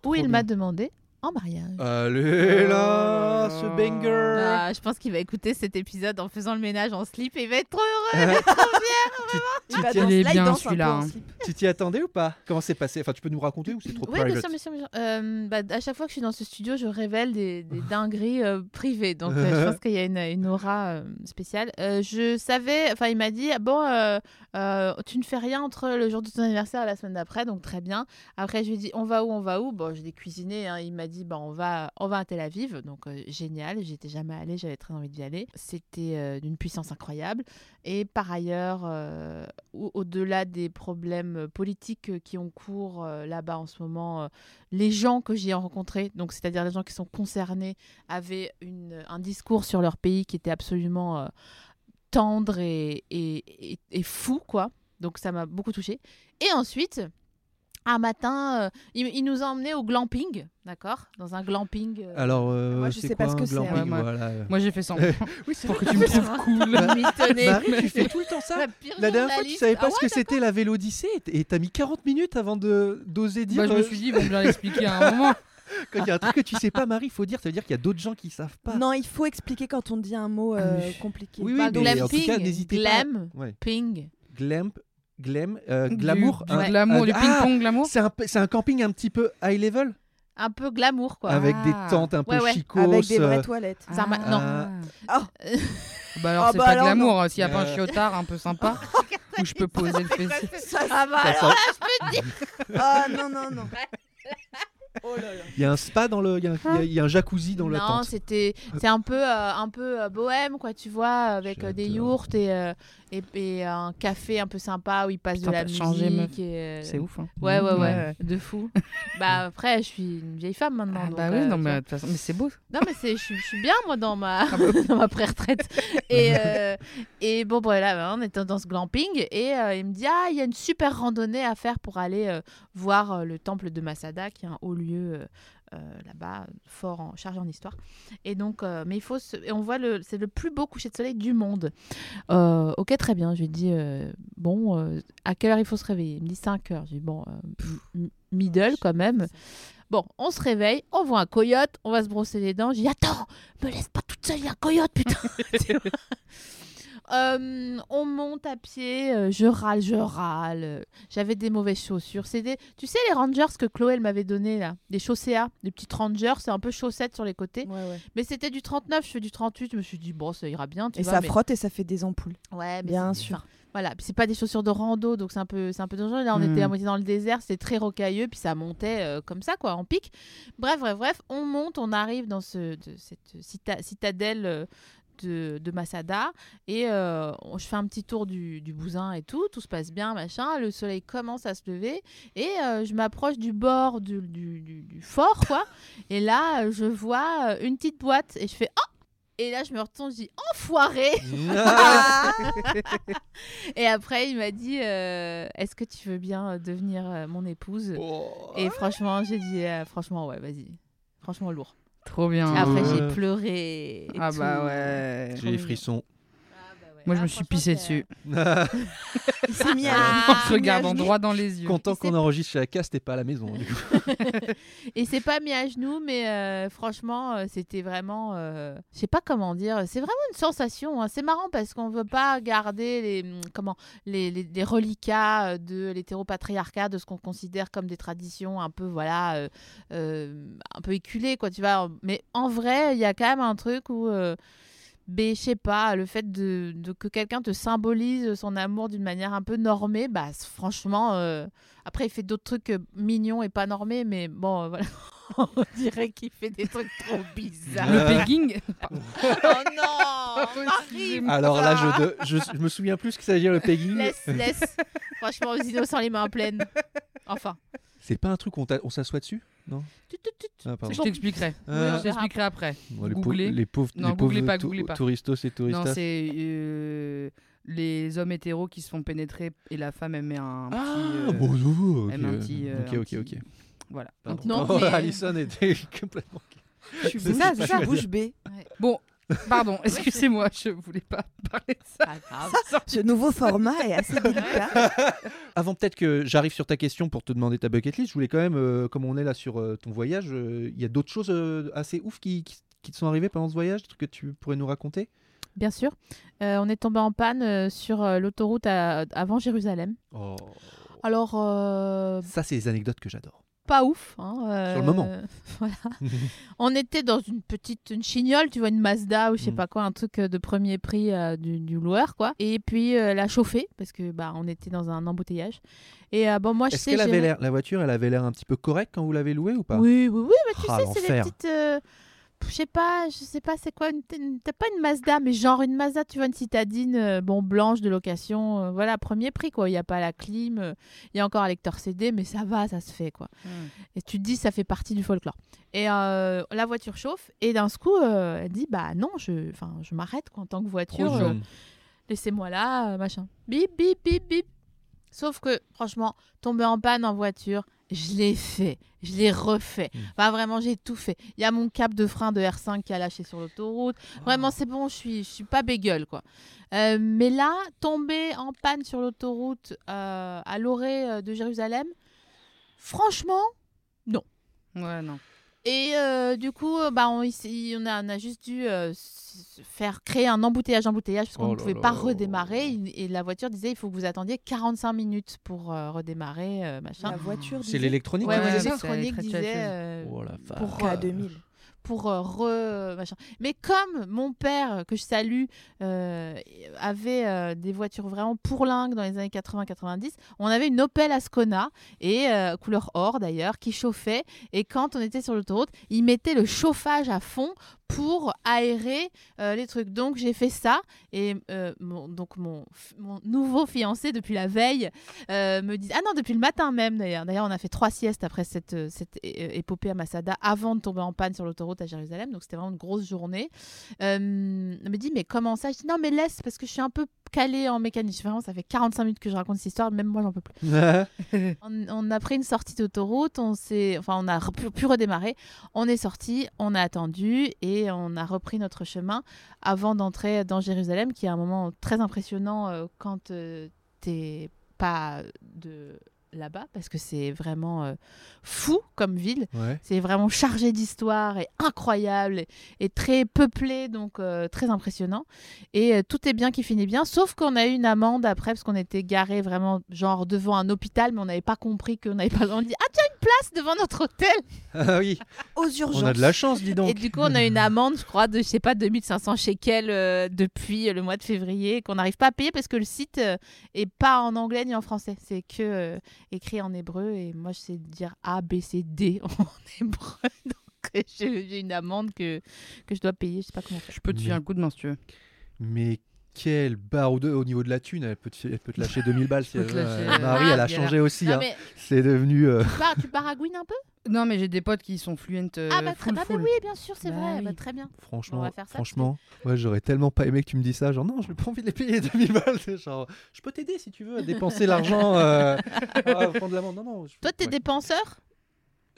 où il m'a demandé en mariage. Allez là, ce banger Ah, je pense qu'il va écouter cet épisode en faisant le ménage en slip et il va être trop heureux. il va être trop bien. Tu Il est là, bien, celui-là, hein. Tu t'y attendais ou pas? Comment c'est passé? Enfin, tu peux nous raconter ou c'est trop Oui, bien private? sûr, bien sûr. bien sûr. Euh, bah, à chaque fois que je suis dans ce studio, je révèle des, des dingueries euh, privées. Donc, euh, je pense qu'il y a une, une aura euh, spéciale. Euh, je savais, enfin, il m'a dit Bon, euh, euh, tu ne fais rien entre le jour de ton anniversaire et la semaine d'après, donc très bien. Après, je lui ai dit On va où On va où? Bon, je l'ai cuisiné. hein. Il m'a dit bah, on, va, on va à Tel Aviv. Donc, euh, génial. J'étais jamais allée, j'avais très envie d'y aller. C'était euh, d'une puissance incroyable. Et par ailleurs, euh, au- au-delà des problèmes politiques euh, qui ont cours là-bas en ce moment, les gens que j'ai rencontrés, donc c'est-à-dire les gens qui sont concernés, avaient un discours sur leur pays qui était absolument tendre et- et fou, quoi. Donc ça m'a beaucoup touchée. Et ensuite, un matin, euh, il, il nous a emmenés au glamping, d'accord Dans un glamping. euh, Alors, euh, Moi, je sais quoi pas ce que c'est, glamping, ouais, moi- voilà. Moi j'ai fait ça. Oui, c'est Pour que tu me trouves cool. mitonné. Marie, tu fais tout le temps ça La pire La dernière fois, tu savais pas Ah ce que c'était la Vélodyssée et t'as mis 40 minutes avant de d'oser dire. Bah, je me euh, suis dit, ils vont bien l'expliquer à un moment. Quand il y a un truc que tu sais pas, Marie, il faut dire, ça veut dire qu'il y a d'autres gens qui savent pas. Non, il faut expliquer quand on dit un mot euh, Ah compliqué. Oui, oui, Bah, mais en tout cas, n'hésitez pas. glam, Ouais. ping. Glam, glam, euh, glamour. Du, un- glamour, un- du ah, ping-pong glamour. C'est un, c'est un camping un petit peu high level? Un peu glamour, quoi. avec des Ah. tentes un peu Ouais, ouais. chicos. Avec des vraies euh, toilettes. Ça m'a- non. Ah. Oh. Bah alors Ah c'est bah pas alors, glamour, hein, s'il y a pas un Euh. chiotard un peu sympa où je peux poser le fessier. Ah bah ça alors, sent- Ah non, non, non. Oh là là. Il y a un spa dans le. Il y a un, il y a- il y a un jacuzzi dans la non, tente. c'était c'est un peu euh, un peu euh, bohème quoi, tu vois, avec euh, des yourtes et, euh, et et un café un peu sympa où passent Putain, de la musique changé, euh, C'est ouf. Hein. Ouais, ouais, ouais, Ouais. de fou. bah après, je suis une vieille femme maintenant. Ah donc, bah euh, oui, non tu mais de toute façon, mais c'est beau. Non, mais c'est, je, suis- bien, moi, dans ma, Ah bah dans ma pré-retraite. Et, euh, et bon, voilà, bah, on était dans ce glamping. Et euh, il me dit Ah, il y a une super randonnée à faire pour aller euh, voir euh, le temple de Masada, qui est un haut lieu euh, euh, là-bas, fort en charge en histoire. Et donc, euh, mais il faut, se- et on voit le, c'est le plus beau coucher de soleil du monde. Euh, ok, très bien. Je lui dis euh, bon, euh, à quelle heure il faut se réveiller? Il me dit 5 heures. Je lui dis bon, euh, middle quand même. Bon, on se réveille, on voit un coyote, on va se brosser les dents. Je dis attends, me laisse pas toute seule, il y a un coyote, putain. Euh, on monte à pied, euh, je râle, je râle. J'avais des mauvaises chaussures. Des, tu sais les Rangers que Chloé elle m'avait donné là, des chausséas, des petites Rangers, c'est un peu chaussettes sur les côtés. Ouais, ouais. Mais c'était du 39, je fais du 38. Je me suis dit bon, ça ira bien. Tu Et vois, ça mais- frotte et ça fait des ampoules. Ouais, mais Bien sûr. enfin, voilà, puis c'est pas des chaussures de rando, donc c'est un peu, c'est un peu dangereux. Là, on Hmm. était à moitié dans le désert, c'était très rocailleux, puis ça montait euh, comme ça, quoi, en pic. Bref, bref, bref, on monte, on arrive dans ce, de- cette cita- citadelle de, de Masada, et euh, je fais un petit tour du, du bousin et tout, tout se passe bien, machin. Le soleil commence à se lever, et euh, je m'approche du bord du, du, du- du fort, quoi. et là, je vois euh, une petite boîte, et je fais oh et là, je me retourne, je dis enfoiré Et après, il m'a dit euh, Est-ce que tu veux bien devenir mon épouse? Oh. Et franchement, j'ai dit Franchement, ouais, vas-y. Franchement, lourd. Trop bien. Après, j'ai pleuré. et Ah tout. bah ouais. J'ai les frissons. Ah. Moi, je Ah, me suis franchement, pissé dessus. Il s'est mis à Ah, en se regardant droit dans les yeux. Content qu'on enregistre chez Aka, c'était pas à la maison. Du coup. Et c'est pas mis à genoux, mais euh, franchement, euh, c'était vraiment. euh, je sais pas comment dire. C'est vraiment une sensation. hein. C'est marrant parce qu'on veut pas garder les, hum, comment, les, les, les reliquats euh, de l'hétéropatriarcat, de ce qu'on considère comme des traditions un peu, voilà, euh, euh, un peu éculées, quoi, tu vois. Mais en vrai, il y a quand même un truc où. euh, ben, je sais pas, le fait de, de que quelqu'un te symbolise son amour d'une manière un peu normée, bah franchement, euh, après il fait d'autres trucs euh, mignons et pas normés, mais bon, euh, voilà, on dirait qu'il fait des trucs trop bizarres. Le pegging. oh non, Marie, Alors là, je, de- je, je me souviens plus ce que ça veut dire le pegging. laisse, laisse. Franchement, aux innocents les mains pleines. Enfin, C'est pas un truc où on, on s'assoit dessus? Non ah. Je t'expliquerai. Euh, Je t'expliquerai après. Bon, les, pau- Googlez. les pauvres, Non, les pauvres googlez pas, googlez pas. touristos et Non, c'est euh, les hommes hétéros qui se font pénétrer et la femme elle met un petit. ah, euh, bon, ok. elle met un petit. euh, ok, ok, petit- ok. Voilà. Pardon. Non, Oh, mais- Alison était complètement. Je C'est suis ça, bouche- c'est je suis ça. bouche bée. Bon, pardon, excusez-moi, je voulais pas parler de ça. Ce nouveau format est assez délicat. Avant peut-être que j'arrive sur ta question pour te demander ta bucket list, je voulais quand même, euh, comme on est là sur euh, ton voyage, euh, il y a d'autres choses euh, assez ouf qui, qui, qui te sont arrivées pendant ce voyage, des trucs que tu pourrais nous raconter? Bien sûr. Euh, on est tombé en panne euh, sur euh, l'autoroute avant Jérusalem. Oh. Alors, euh, Ça, c'est les anecdotes que j'adore. Pas ouf. hein, euh, Sur le moment. voilà. On était dans une petite une chignole, tu vois, une Mazda ou je sais Mm. pas quoi, un truc euh, de premier prix euh, du, du loueur, quoi. Et puis la chauffer parce que bah on était dans un embouteillage. Et bon, moi je Est-ce sais. qu'elle avait gérer- l'air, la voiture, elle avait l'air un petit peu correcte quand vous l'avez louée ou pas? Oui, oui, oui, mais tu Ah, sais, c'est les petites. Je sais pas, je sais pas, c'est quoi T'as pas une Mazda, mais genre une Mazda, tu vois, une citadine, euh, bon, blanche de location, euh, voilà, premier prix, quoi. Il n'y a pas la clim, euh, il y a encore un lecteur CD, mais ça va, ça se fait, quoi. Et tu te dis, ça fait partie du folklore. Et la voiture chauffe, et d'un coup, elle dit, bah non, je, enfin, je m'arrête quoi, en tant que voiture. Laissez-moi là, machin. Bip, bip, bip, bip. Sauf que, franchement, tomber en panne en voiture, je l'ai fait. Je l'ai refait. Mm. Enfin, vraiment, j'ai tout fait. Il y a mon cap de frein de R5 qui a lâché sur l'autoroute. Vraiment, c'est bon, je suis, je suis pas bégueule, quoi. Euh, mais là, tomber en panne sur l'autoroute euh, à l'orée euh, de Jérusalem, franchement, Ouais, non. Et euh, du coup, euh, bah, on, ici, on, a, on a juste dû euh, faire créer un embouteillage, embouteillage, parce qu'on Oh ne pouvait là. pas redémarrer. Et la voiture disait il faut que vous attendiez 45 minutes pour euh, redémarrer, euh, machin. La voiture C'est l'électronique Ouais, qui ouais, l'électronique disait euh, Oh pour, K2000. Euh. Mais comme mon père que je salue euh, avait euh, des voitures vraiment pourlingues dans les années 80-90, on avait une Opel Ascona et euh, couleur or d'ailleurs qui chauffait et quand on était sur l'autoroute, il mettait le chauffage à fond pour aérer euh, les trucs. Donc j'ai fait ça et euh, mon, donc mon, mon nouveau fiancé depuis la veille euh, me dit ah non depuis le matin même d'ailleurs. D'ailleurs on a fait trois siestes après cette, cette épopée à Masada avant de tomber en panne sur l'autoroute autoroute à Jérusalem, donc c'était vraiment une grosse journée. Elle me dit mais comment ça? Je dis non mais laisse parce que je suis un peu calée en mécanique. Vraiment, ça fait 45 minutes que je raconte cette histoire, même moi j'en peux plus. On, on a pris une sortie d'autoroute, on s'est, enfin on a pu, pu redémarrer. On est sorti, on a attendu et on a repris notre chemin avant d'entrer dans Jérusalem, qui est un moment très impressionnant euh, quand euh, t'es pas de là-bas, parce que c'est vraiment euh, fou comme ville. Ouais. C'est vraiment chargé d'histoire et incroyable et, et très peuplé, donc euh, très impressionnant. Et euh, tout est bien qui finit bien, sauf qu'on a eu une amende après parce qu'on était garé vraiment genre devant un hôpital, mais on n'avait pas compris qu'on n'avait pas. On dit ah tiens une place devant notre hôtel. Ah oui, Aux urgences. on a de la chance, dis donc. Et du coup on a une amende, je crois, de je sais pas 2500 shekels euh, depuis le mois de février qu'on n'arrive pas à payer parce que le site euh, est pas en anglais ni en français, c'est que euh, écrit en hébreu et moi je sais dire A B C D en hébreu. Donc euh, j'ai j'ai une amende que que je dois payer, je sais pas comment faire. Je peux te filer un coup de main si tu veux. Mais quelle barre au, au niveau de la thune, elle peut te, elle peut te lâcher 2000 balles. si elle veut. lâcher, Euh, euh, Marie, elle a Ah, changé aussi. Hein. mais C'est devenu. euh, tu, par- tu baragouines un peu? Non, mais j'ai des potes qui sont fluents euh, Ah bah, très, full bah, bah oui, bien sûr, c'est Bah vrai, oui. bah, très bien. On Franchement, va faire ça, franchement, ouais, j'aurais tellement pas aimé que tu me dis ça. Genre, non, je n'ai pas envie de les payer 2000 balles. Genre, je peux t'aider si tu veux à dépenser l'argent. Euh, à prendre l'amende. Non, non. je- Toi, t'es ouais. dépenseur?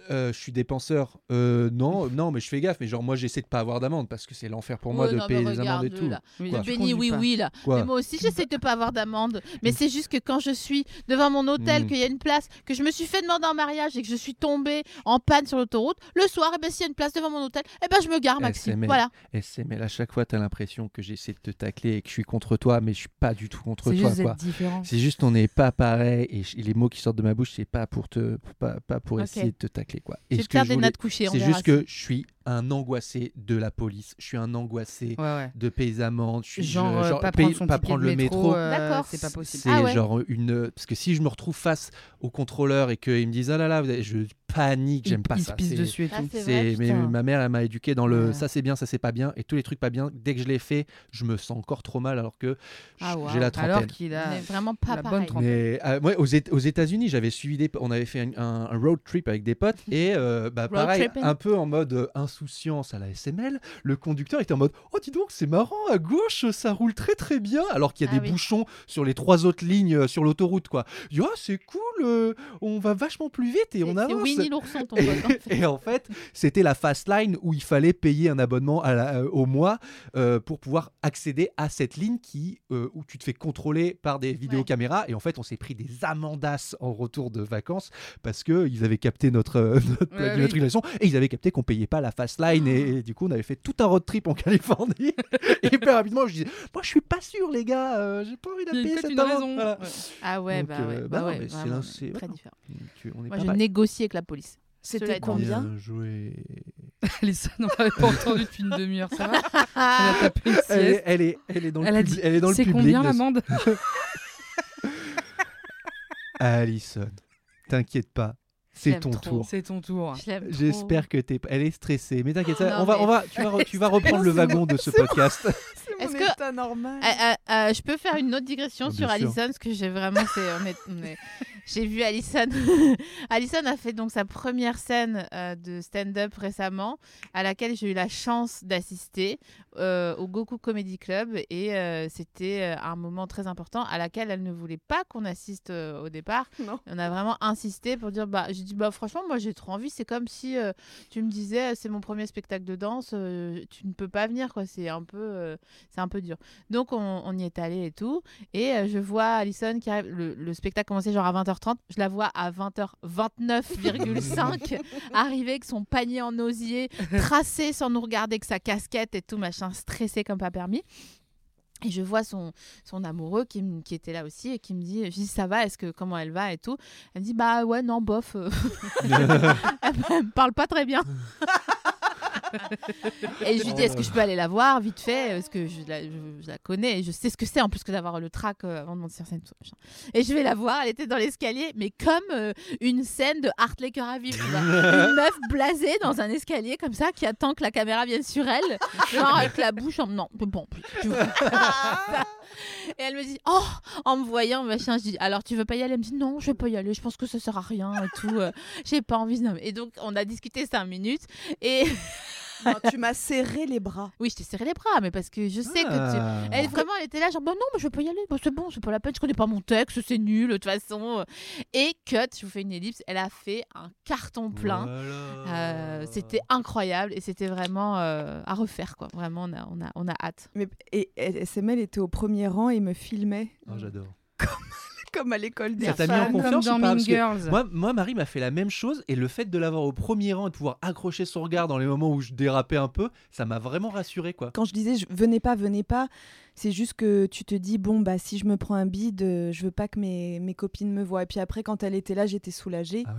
Euh, je suis dépenseur. Euh, non, non, mais je fais gaffe. Mais genre, moi, j'essaie de pas avoir d'amende parce que c'est l'enfer pour moi Ouais, de non, payer les amendes et tout. là. Oui, Quoi tu oui, pas. oui, là. Quoi Mais moi aussi, j'essaie de pas avoir d'amende. Mais c'est juste que quand je suis devant mon hôtel, Mm. qu'il y a une place, que je me suis fait demander en mariage et que je suis tombée en panne sur l'autoroute, le soir, eh ben, s'il y a une place devant mon hôtel, eh ben, je me gare, Maxime. SML. Voilà. SML, à chaque fois, t'as l'impression que j'essaie de te tacler et que je suis contre toi, mais je suis pas du tout contre C'est toi. C'est juste on n'est pas pareil et, les mots qui sortent de ma bouche c'est pas pour te pas, pas pour essayer de te tacler quoi. Je Et vais ce te faire je des voulais- nattes couchées. c'est juste que je suis un angoissé de la police. Je suis un angoissé Ouais, ouais. de amendes. Je suis Genre, je- euh, pas payer- prendre son pas prendre le métro. euh, D'accord. C'est pas possible. C'est Ah ouais. genre une parce que si je me retrouve face au contrôleur et qu'ils me disent ah là là je panique j'aime pas il ça. se pisse C'est- dessus et tout. c'est mais ma mère elle m'a éduqué dans le Ouais. ça c'est bien ça c'est pas bien et tous les trucs pas bien dès que je les fais je me sens encore trop mal alors que Ah, j'ai la trentaine Alors qu'il a. est vraiment pas la bonne trentaine. mais euh, ouais, aux, aux États-Unis, j'avais suivi des, on avait fait un, un- un road trip avec des potes et euh, bah, pareil, tripping. un peu en mode euh, insouciance à la SML. Le conducteur était en mode oh dis donc c'est marrant à gauche ça roule très très bien alors qu'il y a Ah des oui. bouchons sur les trois autres lignes euh, sur l'autoroute quoi. Dit, Ah, c'est cool, euh, on va vachement plus vite et C'est- on avance. Winnie l'ourson, ton Et, en fait. et en fait, c'était la fast line où il fallait payer un abonnement à la- euh, au mois euh, pour pouvoir accéder à cette ligne qui, euh, où tu te fais contrôler par des vidéocaméras. Et en fait, on s'est pris des amendasses en retour de vacances parce qu'ils avaient capté notre, notre Ouais, oui. et ils avaient capté qu'on payait pas la fast line. Et, et du coup, on avait fait tout un road trip en Californie. et hyper rapidement, je disais Moi, je suis pas sûr, les gars, j'ai pas envie de payer cette amende. raison. Voilà. Ouais. Ah ouais, Donc, bah ouais. bah Bah non, ouais, c'est très ouais. différent. Tu- on est Moi, pas je mal. négocie avec la police. C'était combien Bien joué. Alison, on l'avait pas entendu depuis une demi-heure, ça va Elle a tapé une Elle est, elle est, elle est dans le, Elle a publi- dit, elle est dans le C'est combien de- l'amende Alison, t'inquiète pas, c'est ton trop. tour. C'est ton tour. J'espère que t'es. Elle est stressée, mais t'inquiète, ça, on va, mais- on va, tu vas, re- tu vas reprendre le wagon de ce podcast. C'est Est-ce mon que- normal. Euh, euh, euh, je peux faire une autre digression Ah, sur sûr. Alison, parce que j'ai vraiment. c'est- on est- on est- J'ai vu Alison. Alison a fait donc sa première scène euh, de stand-up récemment, à laquelle j'ai eu la chance d'assister euh, au Goku Comedy Club. Et euh, c'était un moment très important à laquelle elle ne voulait pas qu'on assiste au départ. Non. On a vraiment insisté pour dire bah, j'ai dit, bah, franchement, moi j'ai trop envie. C'est comme si tu me disais, c'est mon premier spectacle de danse, tu ne peux pas venir, quoi. C'est un peu. c'est un peu dur. Donc on, on y est allé et tout. Et je vois Alison qui arrive. Le, le spectacle commençait genre à 20h30. Je la vois à 20h29,5 arriver avec son panier en osier, tracé sans nous regarder, avec sa casquette et tout, machin, stressé comme pas permis. Et je vois son, son amoureux qui, était là aussi et qui me dit, je dis ça va, est-ce que comment elle va et tout. Elle me dit bah ouais non bof, elle me parle pas très bien. et je lui dis est-ce que je peux aller la voir vite fait parce que je la, je, je la connais et je sais ce que c'est en plus que d'avoir le trac euh, avant de monter sur scène. tout. Et je vais la voir, elle était dans l'escalier mais comme euh, une scène de Heartlaker à vivre. Une meuf blasée dans un escalier comme ça qui attend que la caméra vienne sur elle, genre avec la bouche en non, bon, tu vois. Et elle me dit, oh, en me voyant, machin, je dis, alors tu veux pas y aller? Elle me dit, non, je vais pas y aller, je pense que ça sert à rien et tout. euh, J'ai pas envie. Non. Et donc, on a discuté cinq minutes et. Non, tu m'as serré les bras. Oui, je t'ai serré les bras, mais parce que je sais que tu. Ah. Elle, vraiment, elle était là, genre, bon, non, mais je peux y aller, bon, c'est bon, c'est pas la peine, je connais pas mon texte, c'est nul, de toute façon. Et cut, je vous fais une ellipse, elle a fait un carton plein. Euh, c'était incroyable et c'était vraiment euh, à refaire, quoi. Vraiment, on a, on a, on a hâte. Mais, et, et SML était au premier rang et me filmait Oh, j'adore. comme à l'école des Ça t'a mis en confiance Comme ou dans pas Mean Parce que Girls. Moi, moi, Marie m'a fait la même chose et le fait de l'avoir au premier rang et de pouvoir accrocher son regard dans les moments où je dérapais un peu, ça m'a vraiment rassuré quoi. Quand je disais je, venez pas, venez pas, c'est juste que tu te dis bon bah si je me prends un bide, euh, je veux pas que mes, mes copines me voient. Et puis après quand elle était là, j'étais soulagée Ah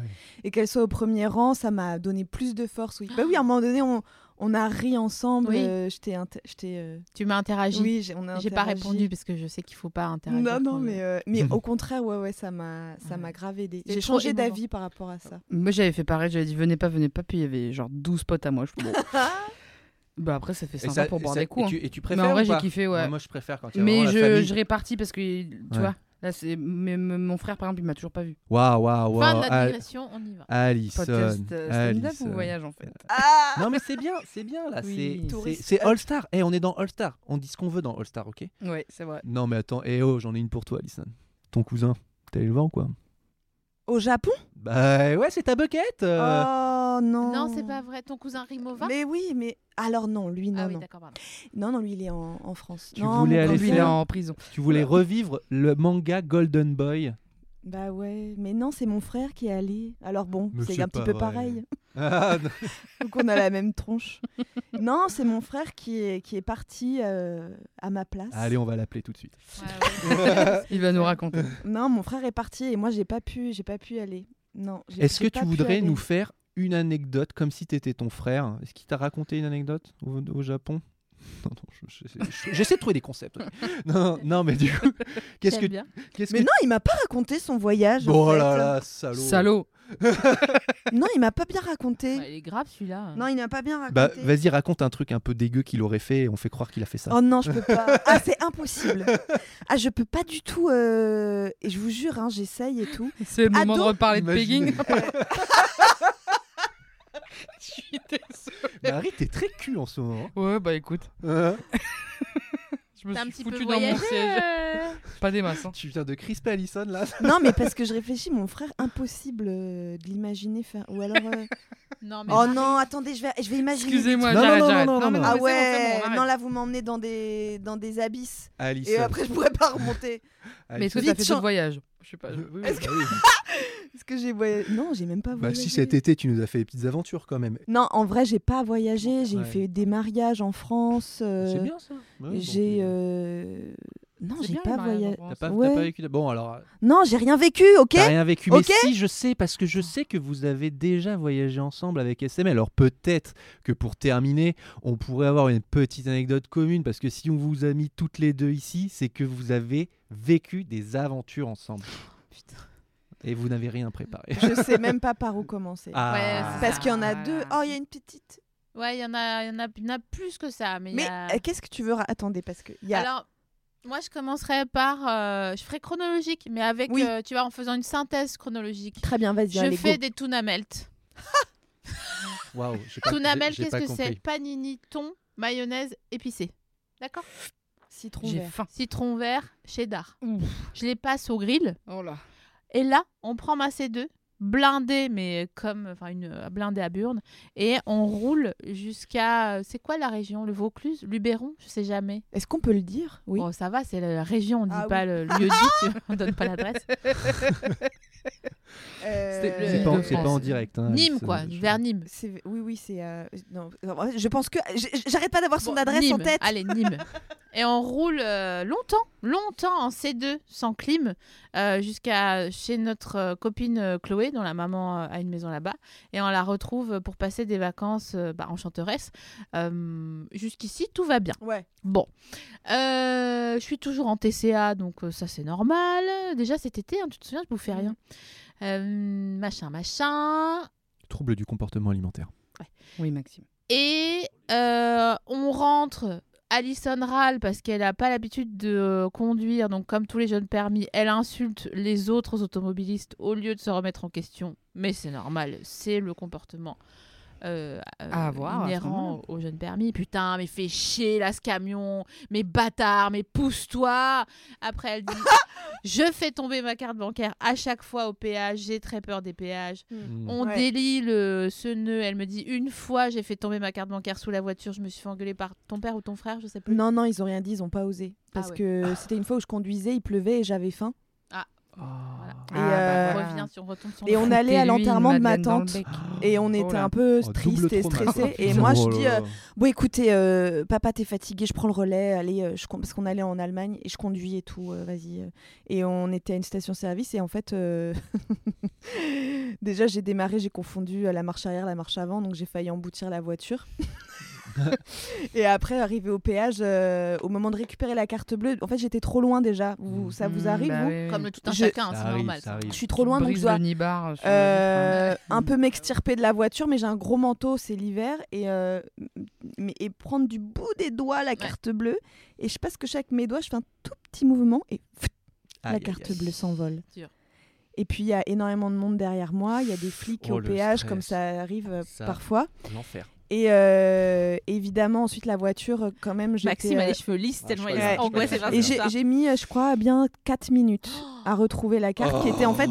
et qu'elle soit au premier rang, ça m'a donné plus de force. Oui. Bah oui, à un moment donné on, on a ri ensemble. Oui. euh, je t'ai inter- je t'ai, euh, Tu m'as interagi. oui, j'ai, on a J'ai pas répondu parce que je sais qu'il faut pas interagir. Non, non, mais, euh, mais au contraire, ouais, ouais, ça m'a, ça Ouais. m'a grave aidé. C'est J'ai changé d'avis par rapport à ça. Moi, j'avais fait pareil, j'avais dit venez pas, venez pas, puis il y avait genre 12 potes à moi. Je bon. bah après, ça fait sympa ça- pour et boire ça- des coups. Et tu, hein. et tu Mais préfères en vrai, j'ai kiffé, ouais. Moi, je préfère quand il y a Mais je, je répartis parce que, tu Ouais. vois, là, c'est mais- mais mon frère, par exemple, il m'a toujours pas vu. Waouh, waouh, Fin de waouh. Al- digression, on y va. Alison. Podcast euh, stand-up Alison. ou voyage, en fait? Ah Non mais c'est bien, c'est bien là. Oui. c'est- c'est- Touriste. C'est All Star. Eh, on est dans All Star. On dit ce qu'on veut dans All Star, ok? Ouais, c'est vrai. Non mais attends, eh oh, j'en ai une pour toi, Alison. Ton cousin, t'es allé le voir ou quoi? Au Japon? Bah ouais, c'est ta bucket. euh. Oh non. Non, c'est pas vrai. Ton cousin Rimova? Mais oui, mais alors non, lui non, Ah oui, non. d'accord, pardon. Non, non, lui il est en, en France. Tu non, voulais aller lui, il est faire- en prison. Tu voulais revivre le manga Golden Boy? Bah ouais, mais non, c'est mon frère qui est allé. Alors bon, Mais c'est un petit peu vrai. pareil. Ah. Donc on a la même tronche. non, c'est mon frère qui est, qui est parti euh, à ma place. Allez, on va l'appeler tout de suite. Ouais, ouais. Il va nous raconter. Non, mon frère est parti et moi j'ai pas pu, j'ai pas pu aller. Non. Est-ce que tu voudrais aller. nous faire une anecdote comme si t'étais ton frère? Est-ce qu'il t'a raconté une anecdote au, au Japon? Non, non, j'essaie de trouver des concepts. Non, non, mais du coup, qu'est-ce que, qu'est-ce Mais que non, il m'a pas raconté son voyage. en Oh fait. là là, salaud. Salaud. Non, il m'a pas bien raconté. Ouais, il est grave celui-là. Non, il n'a pas bien raconté. Bah, vas-y, raconte un truc un peu dégueu qu'il aurait fait et on fait croire qu'il a fait ça. Oh non, je peux pas. Ah, c'est impossible. Ah, je peux pas du tout. euh, Et je vous jure, hein, j'essaye et tout. C'est le moment Ado- de reparler de Imagine. pegging. Je suis désolée. Marie, t'es très cul en ce moment. Ouais, bah écoute, Hein je me T'as un suis petit peu foutu dans mon voyagé. siège. euh, Pas des masses. hein. tu viens de crisper Allison là Non, mais parce que je réfléchis, mon frère, impossible euh, de l'imaginer faire. Ou alors. euh, Non, mais Oh Marie- non, attendez, je vais, je vais imaginer. Excusez-moi, Non, j'arrête, non, non, j'arrête. non, non, mais non. Ah c'est bon, c'est ouais, bon, non là vous m'emmenez dans des dans des abysses Allison. et après je pourrais pas remonter. Mais est-ce que Vite, t'as fait chan- d'autres voyages Je sais pas. Oui, oui, Est-ce bah que j'ai voyagé Non, j'ai même pas Bah voyagé. si cet été tu nous as fait des petites aventures quand même. Non, en vrai, j'ai pas voyagé, j'ai Ouais. fait des mariages en France. euh, C'est bien ça. Ouais, J'ai euh, euh, non, j'ai pas voyagé. T'as pas, t'as Ouais. pas vécu. Bon alors. Non, j'ai rien vécu, OK T'as rien vécu, mais Ok. si je sais, parce que je sais que vous avez déjà voyagé ensemble avec SML. Alors peut-être que pour terminer, on pourrait avoir une petite anecdote commune, parce que si on vous a mis toutes les deux ici, c'est que vous avez vécu des aventures ensemble. Putain. Et vous n'avez rien préparé. Je sais même pas par où commencer. Ah. Ouais, Parce qu'il y en a deux. Ah. Oh, il y a une petite. Ouais, il y en a, il y en a, il y en a plus que ça. Mais, Mais a- euh, qu'est-ce que tu veux Attendez, parce que il y a. Alors, moi, je commencerai par. euh, je ferai chronologique, mais avec, Oui. euh, tu vois, en faisant une synthèse chronologique. Très bien, vas-y. Je allez, fais go. des tuna melt. Waouh, j'ai pas- Tuna j'ai- melt, j'ai qu'est-ce que c'est. Panini, thon, mayonnaise, épicé. D'accord? Citron vert. faim. Citron vert, cheddar. Ouf. Je les passe au grill. Oh là. Et là, on prend ma C2, blindée, mais comme enfin une euh, blindée à burne, et on roule jusqu'à. euh, C'est quoi la région? Le Vaucluse? Luberon? Je sais jamais. Est-ce qu'on peut le dire? Oui. Bon, ça va, c'est la région, on dit Ah pas oui. le lieu dit, on donne pas l'adresse. Euh, C'est pas, en direct. hein, Nîmes, Alison, quoi, vers Nîmes. Oui, oui, c'est. euh, non, je pense que. J'arrête pas d'avoir son Bon, adresse en Nîmes. tête. Allez, Nîmes. Et on roule euh, longtemps, longtemps en C2 sans clim euh, jusqu'à chez notre euh, copine Chloé, dont la maman euh, a une maison là-bas. Et on la retrouve pour passer des vacances euh, bah, en chanteresse. Euh, Jusqu'ici, tout va bien. Ouais. Bon. Euh, je suis toujours en TCA, donc euh, ça c'est normal. Déjà cet été, hein, tu te souviens, je bouffais rien. Euh, machin, machin. Trouble du comportement alimentaire. Oui, Maxime. Et euh, on rentre. Alison râle parce qu'elle n'a pas l'habitude de euh, conduire, donc comme tous les jeunes permis, elle insulte les autres automobilistes au lieu de se remettre en question. Mais c'est normal, c'est le comportement euh, À avoir, inhérent au jeune permis. Putain, mais fais chier là ce camion, mais bâtard, mais pousse-toi. Après, elle dit Je fais tomber ma carte bancaire à chaque fois au péage, j'ai très peur des péages. Mm. On Ouais. délie le, ce nœud. Elle me dit Une fois, j'ai fait tomber ma carte bancaire sous la voiture, je me suis fait engueuler par ton père ou ton frère, je sais plus. Non, non, ils ont rien dit, ils ont pas osé. Parce Ah ouais. que c'était une fois où je conduisais, il pleuvait et j'avais faim. Voilà. Et, Ah, bah euh, On voilà. revient si on retombe sur Et le on fond. allait à l'enterrement de ma tante. Et on Oh était un peu Oh, triste et stressé. Et Putain, moi, je oh dis euh. Bon, écoutez, euh, papa, t'es fatigué, je prends le relais. Allez, je parce qu'on allait en Allemagne et je conduis et tout. euh, Vas-y. Et on était à une station-service et en fait, déjà, j'ai démarré, j'ai confondu la marche arrière, la marche avant, donc j'ai failli emboutir la voiture. et après, arrivé au péage, euh, au moment de récupérer la carte bleue, en fait, j'étais trop loin déjà. Vous, ça vous Mmh, arrive, bah vous oui, oui. Comme le tout un Je- chacun, Ça c'est normal. ça. Je suis trop loin, donc je dois Euh, vitre. un peu m'extirper de la voiture, mais j'ai un gros manteau, c'est l'hiver, et, euh, prendre du bout des doigts la carte bleue, et je sais pas ce que avec mes doigts, je fais un tout petit mouvement, et la carte aïe. bleue s'envole. Et puis il y a énormément de monde derrière moi, il y a des flics Oh, au péage, stress. comme ça arrive euh, Ça. parfois. L'enfer. Et euh, évidemment, ensuite la voiture, euh, quand même, j'étais... Maxime a euh, les cheveux lisses Ah, tellement il est je angoissé par Et j'ai mis, euh, je crois, bien 4 minutes à retrouver la carte qui était en fait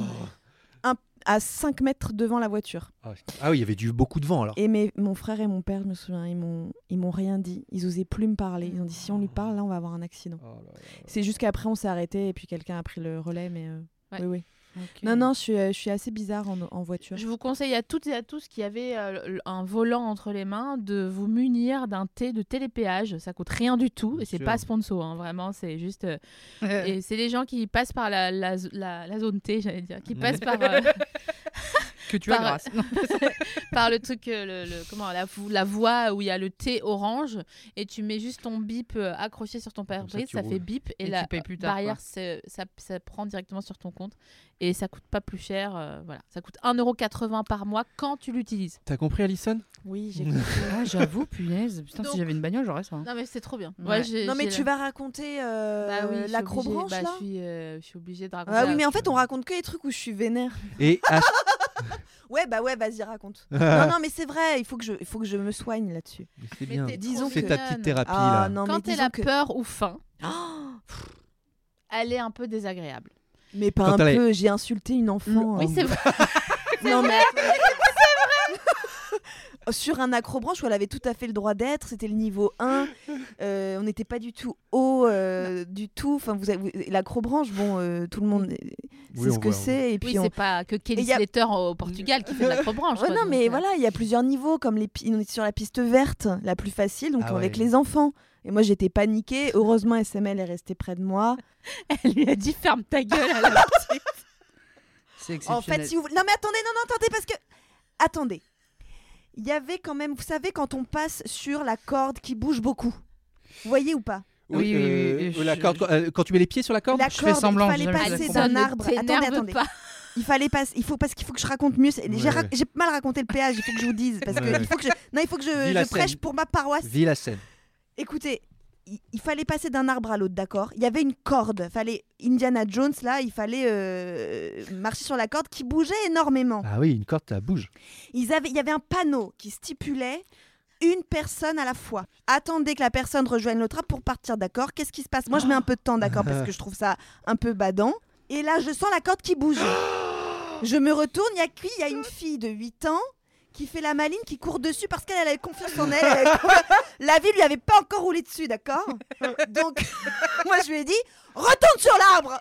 Oh. à 5 mètres devant la voiture. Ah ah oui, il y avait du beaucoup de vent alors. Et mes, mon frère et mon père, je me souviens, ils m'ont, ils m'ont rien dit. Ils osaient plus me parler. Ils ont dit si on lui parle, là, on va avoir un accident. Oh. C'est juste qu'après, on s'est arrêté et puis quelqu'un a pris le relais. Mais euh, Ouais. oui, oui. Non, non, je suis, euh, je suis assez bizarre en, en voiture. Je vous conseille à toutes et à tous qui avaient euh, un volant entre les mains de vous munir d'un thé de télépéage. Ça coûte rien du tout Bien et c'est pas sponsor, hein, vraiment. C'est juste. euh, et c'est les gens qui passent par la, la, la- la zone T, j'allais dire, qui passent par, euh, que tu as par- grâce. Non. par le truc, euh, le, le- comment, la, vo- la voie où il y a le thé orange et tu mets juste ton bip euh, accroché sur ton pare-brise, ça, roules. fait bip et, Et la tu payes plus tard, barrière, ça, ça prend directement sur ton compte et ça coûte pas plus cher. euh, voilà, ça coûte 1,80€ par mois quand tu l'utilises. T'as compris, Alison? Oui, j'ai Ah, j'avoue, punaise. Putain, Donc- si j'avais une bagnole, j'aurais ça. hein. Non mais c'est trop bien. Ouais. Non, mais tu vas raconter euh, Bah oui, je suis l'acrobranche obligée- bah, là? je suis, euh, obligée de raconter. Ah oui, la- mais en fait, on raconte que les trucs où je suis vénère. Et à- Ouais, bah ouais, vas-y, raconte. non, non, mais c'est vrai, il faut que je, il faut que je me soigne là-dessus. c'est Mais bien. t'es Disons C'est ta petite thérapie Ah là. non, Quand elle disons a que... peur ou faim, elle est un peu désagréable. mais pas Quand un peu, j'ai insulté une enfant. Oui, euh, c'est vrai. Non, mais sur un acrobranche où elle avait tout à fait le droit d'être, c'était le niveau 1, euh, on n'était pas du tout haut euh, du tout. Enfin, vous, avez- vous- l'acrobranche, bon, euh, tout le monde sait Oui, ce que c'est. Et puis Oui, on... c'est pas que Kelly Et y a- Slater au Portugal qui fait de l'acrobranche. Ouais, non, mais voilà, il y a plusieurs niveaux, comme les pi- on est sur la piste verte, la plus facile, donc Ah ouais. avec les enfants. Et moi, j'étais paniquée. Heureusement, SML est resté près de moi. Elle lui a dit ferme ta gueule à la petite. C'est En exceptionnel. fait, si vous... Non, mais attendez, non, non, attendez, parce que... Attendez. Il y avait quand même, vous savez, quand on passe sur la corde qui bouge beaucoup. Vous voyez ou pas? Oui, oui, oui, euh, oui, la je- corde, quand, euh, quand tu mets les pieds sur la corde La je fais semblant, il fallait passer d'un arbre. Attendez, attendez. pas. Il fallait passer. Il faut parce qu'il faut que je raconte mieux. J'ai Ouais. ra- j'ai mal raconté le péage. Il faut que je vous dise parce que Ouais. il faut que je. Non, il faut que je, prêche pour ma paroisse. Vis la scène. Écoutez, il, il fallait passer d'un arbre à l'autre, d'accord? Il y avait une corde. Fallait Indiana Jones là. Il fallait euh, marcher sur la corde qui bougeait énormément. Ah oui, une corde, ça bouge. Ils avaient, il y avait un panneau qui stipulait une personne à la fois. Attendez que la personne rejoigne l'autre arbre pour partir, d'accord? Qu'est-ce qui se passe? Moi, je mets un peu de temps, d'accord Parce que je trouve ça un peu badant. Et là, je sens la corde qui bouge. Je me retourne, il y a qui? Il y a une fille de 8 ans qui fait la maline, qui court dessus parce qu'elle elle avait confiance en elle. elle avait- la vie lui avait pas encore roulé dessus, d'accord? Donc, moi, je lui ai dit retourne sur l'arbre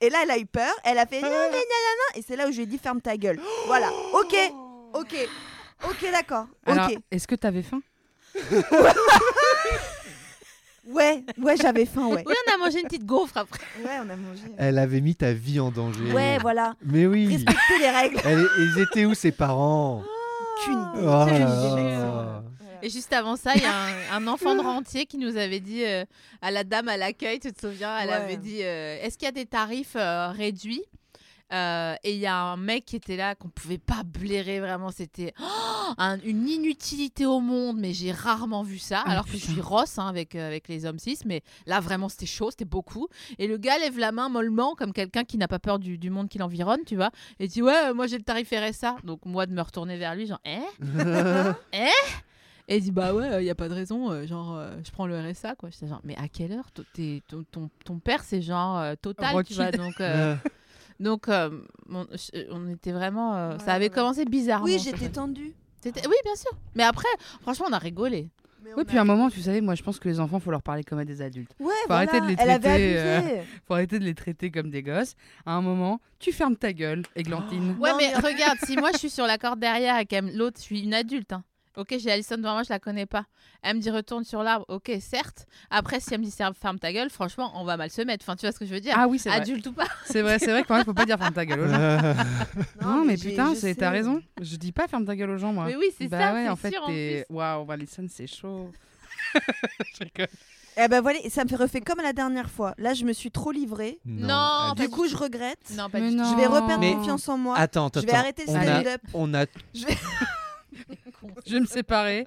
Et là, elle a eu peur. Elle a fait gna, gna, gna. Et c'est là où je lui ai dit ferme ta gueule. Voilà, ok, ok, ok, d'accord. Alors, Ok, est-ce que t'avais faim? Ouais, ouais, j'avais faim, ouais. Oui, on a mangé une petite gaufre après. Ouais, on a mangé. Elle avait mis ta vie en danger. Ouais, voilà. Mais oui. Respectez les règles. Elle ils étaient où ses parents? Aucune Oh là là. Et juste avant ça, il y a un, un enfant de rentier qui nous avait dit euh, à la dame à l'accueil, tu te souviens, elle Ouais. avait dit euh, Est-ce qu'il y a des tarifs euh, réduits? Euh, et il y a un mec qui était là qu'on pouvait pas blairer vraiment. C'était oh, un- une inutilité au monde, mais j'ai rarement vu ça. Ah, alors que je suis rosse hein, avec, euh, avec les hommes cis, mais là vraiment c'était chaud, c'était beaucoup. Et le gars lève la main mollement comme quelqu'un qui n'a pas peur du, du monde qui l'environne, tu vois. Et dit ouais, euh, moi j'ai le tarif RSA. Donc moi de me retourner vers lui, genre eh Et il dit bah ouais, il y a pas de raison, euh, genre euh, je prends le RSA quoi. J'étais genre mais à quelle heure ton, ton, ton père c'est genre euh, total, tu vois. Donc euh, Euh, donc euh, on, je- on était vraiment, euh, Ouais, ça avait ouais. commencé bizarrement. Oui, j'étais tendue. C'était- Oui bien sûr. Mais après franchement on a rigolé. Oui, puis à un moment, tu savais, moi je pense que les enfants, faut leur parler comme à des adultes. Ouais, Faut arrêter de les Elle avait traiter. Faut arrêter de les traiter comme des gosses. À un moment, tu fermes ta gueule, Églantine. Ouais Non, mais mais- regarde, si moi je suis sur la corde derrière et qu'elle me- l'autre, je suis une adulte. hein. Ok, j'ai Alison devant moi, je la connais pas. Elle me dit retourne sur l'arbre. Ok, certes. Après, si elle me dit ferme ta gueule, franchement, on va mal se mettre. Enfin, tu vois ce que je veux dire? Ah oui, c'est vrai. Adulte ou pas? C'est vrai, c'est vrai parfois, faut pas dire ferme ta gueule aux gens. Non, mais, putain, t'as raison. Je dis pas ferme ta gueule aux gens, moi. Mais oui, c'est bah ça. ouais, c'est en fait. Waouh, Alison, c'est chaud. Je rigole. Eh ben voilà, ça me fait refait comme la dernière fois. Là, je me suis trop livrée. Non, Du du coup, je regrette. Non, pas du tout. Je vais reperdre Mais- confiance en moi. Attends, attends. Je vais arrêter le on a, stand-up. on a Je vais... Me séparer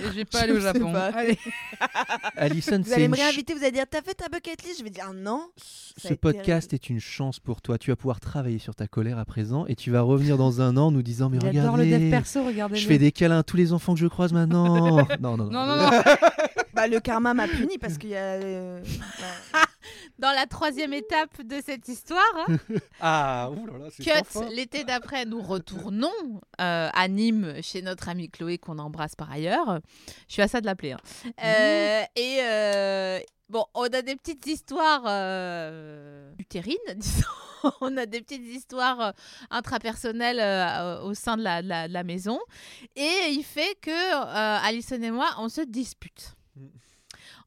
et je vais pas Je aller au Japon. Allez. Alison, Vous allez me réinviter, vous allez dire T'as fait ta bucket list? Je vais dire Non. Ce podcast est une chance pour toi. Tu vas pouvoir travailler sur ta colère à présent et tu vas revenir dans un an en nous disant mais J'adore le dev regardez, perso, regardez-le. je fais des câlins à tous les enfants que je croise maintenant. non, non, non. Non, non, non. Bah, le karma m'a puni parce qu'il y a. euh, bah, Dans la troisième étape de cette histoire, hein, Ah, oulala, c'est cut, l'été d'après, nous retournons euh, à Nîmes chez notre amie Chloé qu'on embrasse par ailleurs. Je suis à ça de l'appeler. hein. Euh, et euh, bon, on a des petites histoires euh, utérines, disons. on a des petites histoires euh, intrapersonnelles euh, au sein de la, de la- de la maison. Et il fait que euh, Alison et moi, on se dispute.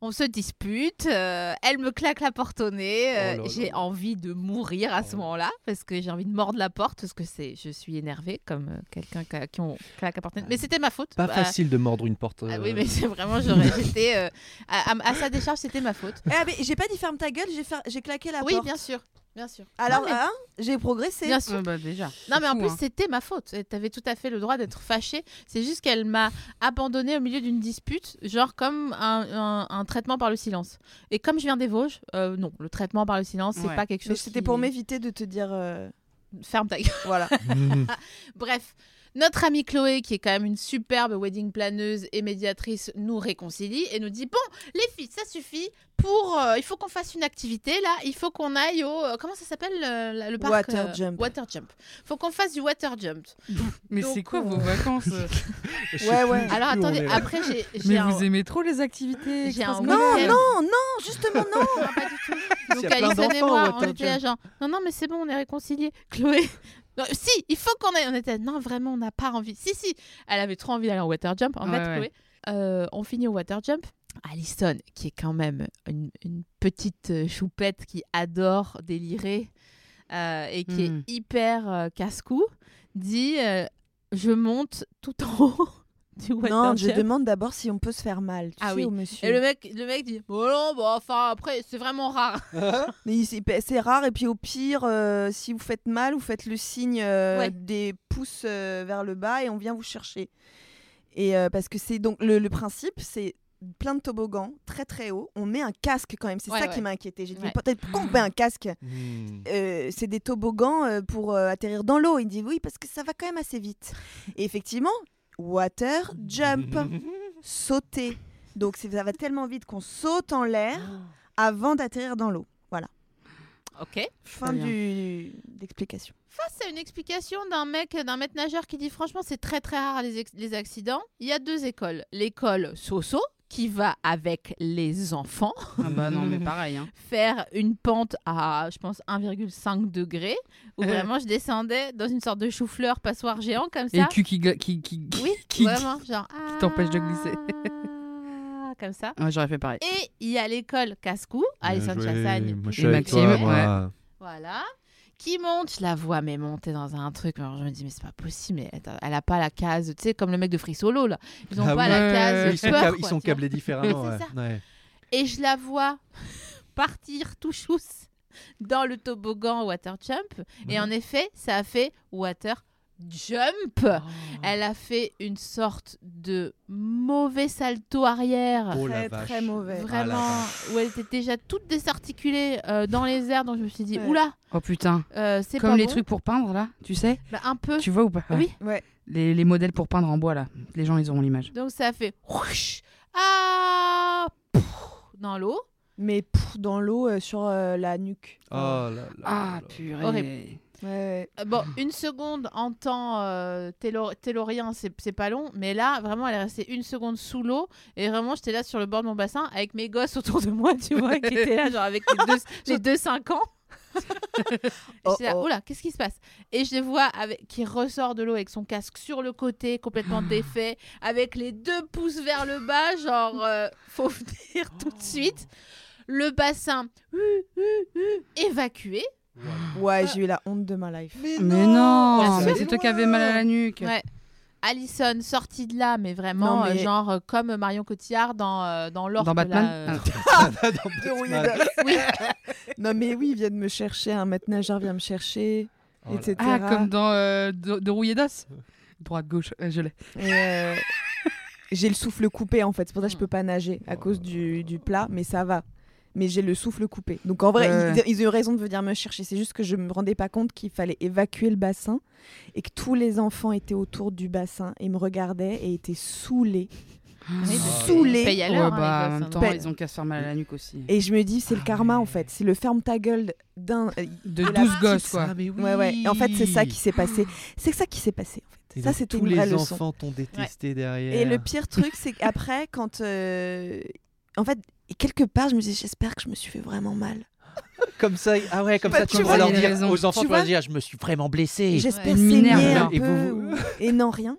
On se dispute, euh, elle me claque la porte au nez, euh, Oh là. j'ai envie de mourir à ce Oh. moment-là parce que j'ai envie de mordre la porte parce que c'est, je suis énervée comme euh, quelqu'un qui, a- qui on claque la porte. au nez. Mais c'était ma faute. Pas Bah, facile de mordre une porte. ah euh, oui, mais c'est vraiment, j'aurais, euh, à, à- à sa décharge, c'était ma faute. Ah, mais j'ai pas dit ferme ta gueule, j'ai fer- j'ai claqué la oui, porte. bien sûr, bien sûr. Alors, mais, hein, j'ai progressé. bien sûr. Ouais, bah, déjà. Non, mais en plus, hein. c'était ma faute. Tu avais tout à fait le droit d'être fâchée. C'est juste qu'elle m'a abandonnée au milieu d'une dispute, genre comme un, un- un traitement par le silence. Et comme je viens des Vosges, euh, non, le traitement par le silence, c'est Ouais. pas quelque chose. C'était qui- pour m'éviter de te dire. euh, Ferme ta gueule. Voilà. Bref, notre amie Chloé, qui est quand même une superbe wedding planeuse et médiatrice, nous réconcilie et nous dit Bon, les filles, ça suffit. Pour, euh, il faut qu'on fasse une activité là. Il faut qu'on aille au euh, comment ça s'appelle le, la- le parc Water euh, jump. Water jump. Faut qu'on fasse du water jump. Mais c'est quoi euh, vos vacances euh Ouais, ouais. Alors attendez, après j'ai Mais un- vous aimez trop les activités J'ai un extrascolaires. Non, non, non, justement non. Non, pas du tout. S'il Donc Alison et moi, on était genre, non, non, mais c'est bon, on est réconciliés. Chloé, non, si, il faut qu'on aille. On était, non, vraiment, on n'a pas envie. Si, si, elle avait trop envie d'aller en water jump. En Ouais, fait, ouais. Chloé, euh, on finit au water jump. Alison, qui est quand même une, une petite euh, choupette qui adore délirer euh, et qui Mm. est hyper euh, casse-cou, dit Je monte tout en haut du Non, je demande d'abord si on peut se faire mal. Tu Ah sais, oui. au monsieur. Et le mec, le mec dit Bon, non, bon, enfin, après, c'est vraiment rare. Mais il- c'est rare et puis au pire, euh, si vous faites mal, vous faites le signe euh, Ouais. des pouces euh, vers le bas et on vient vous chercher. Et euh, parce que c'est donc le, le principe, c'est plein de toboggans très très haut. On met un casque quand même. C'est Ouais, ça ouais. qui m'a inquiété. J'ai dit Ouais. peut-être pourquoi on met un casque. Euh, C'est des toboggans euh, pour euh, atterrir dans l'eau. Il dit oui parce que ça va quand même assez vite. Et effectivement, water jump, sauter. Donc c'est- ça va tellement vite qu'on saute en l'air avant d'atterrir dans l'eau. Ok. Fin du d'explication. Face à une explication d'un mec, d'un maître nageur qui dit franchement c'est très très rare les, les accidents, il y a deux écoles. L'école Soso qui va avec les enfants Ah bah non, mais pareil. Hein. faire une pente à je pense 1,5 degré où Euh. vraiment je descendais dans une sorte de chou-fleur passoire géant comme Et ça. le cul qui, qui, qui... Oui, qui- vraiment genre t'empêche de glisser. ah, comme ça. Ouais, J'aurais fait pareil. Et il y a l'école Casse-Cou, Alison Bien joué. Chassagne, et toi, Maxime. Voilà. Qui monte, je la vois, mais monter dans un truc. Alors je me dis, mais c'est pas possible. Mais attends, elle a pas la case, tu sais, comme le mec de Free Solo, là. Ils ont Ah pas la case. Ils sont, peur, quoi, ils sont câblés différemment. Ouais. Ouais. Et je la vois partir tout chousse dans le toboggan water jump. Et en effet, ça a fait water jump. Oh. Elle a fait une sorte de mauvais salto arrière. Oh Très très mauvais. Ah, Vraiment, où elle était déjà toute désarticulée euh, dans les airs, donc je me suis dit, Ouais. oula, Oh putain. euh, c'est Comme pas les bon. trucs pour peindre là, tu sais Bah, un peu. Tu vois ou pas? Oui. Ouais. Les, les modèles pour peindre en bois là, les gens ils auront l'image. Donc ça a fait ah, pouf, dans l'eau. Mais pff, dans l'eau euh, sur euh, la nuque. Oh là là Ah là. purée. Horrible. Ouais, ouais. Euh, Bon, une seconde en temps euh, télo- tellurien, c'est pas long, mais là, vraiment, elle est restée une seconde sous l'eau, et vraiment, j'étais là sur le bord de mon bassin avec mes gosses autour de moi, tu vois, qui étaient là, genre avec les deux, les deux 5 ans. Oh, là, oh. oula, qu'est-ce qui se passe? Et je les vois avec, qui ressort de l'eau avec son casque sur le côté, complètement défait, avec les deux pouces vers le bas, genre, euh, faut venir tout de suite. Le bassin hu, évacué. Ouais, j'ai eu la honte de ma life. Mais non, mais c'est toi qui avais mal à la nuque. Ouais. Allison sortie de là, mais vraiment, Non, mais- euh, genre euh, comme Marion Cotillard dans, euh, dans l'orque. Dans Batman là. Dans Batman. Oui. Non mais oui, ils viennent me chercher, un maître nageur vient me chercher, Oh etc. Ah, comme dans euh, de, de rouillé d'os Droite, gauche, euh, je l'ai. J'ai le souffle coupé en fait, c'est pour ça que je peux pas nager à cause du, du plat, mais ça va. Mais j'ai le souffle coupé. Donc en vrai, Ouais. ils, ils ont eu raison de venir me chercher. C'est juste que je me rendais pas compte qu'il fallait évacuer le bassin et que tous les enfants étaient autour du bassin et me regardaient et étaient saoulés. mais Saoulés. paye à Ouais, l'heure, bah, les en gosses, même temps, donc. Ils ont qu'à se faire mal à la nuque aussi. Et je me dis, c'est le Ah karma en fait. C'est le ferme ta gueule d'un. euh, De la 12 petite- gosses, quoi. Ah, mais oui. Ouais, ouais. Et en fait, c'est ça qui s'est passé. C'est ça qui s'est passé en fait. Et ça, c'était tous une vraie les leçon. enfants t'ont détesté derrière. Et le pire truc, c'est qu'après, quand. euh, En fait, quelque part, je me dis, j'espère que je me suis fait vraiment mal. Comme ça, ah ouais, comme Bah, ça, tu vas leur il a dire aux enfants, Tu tu vas dire, je me suis vraiment blessé. J'espère saigner un Et peu. vous- Et non, rien.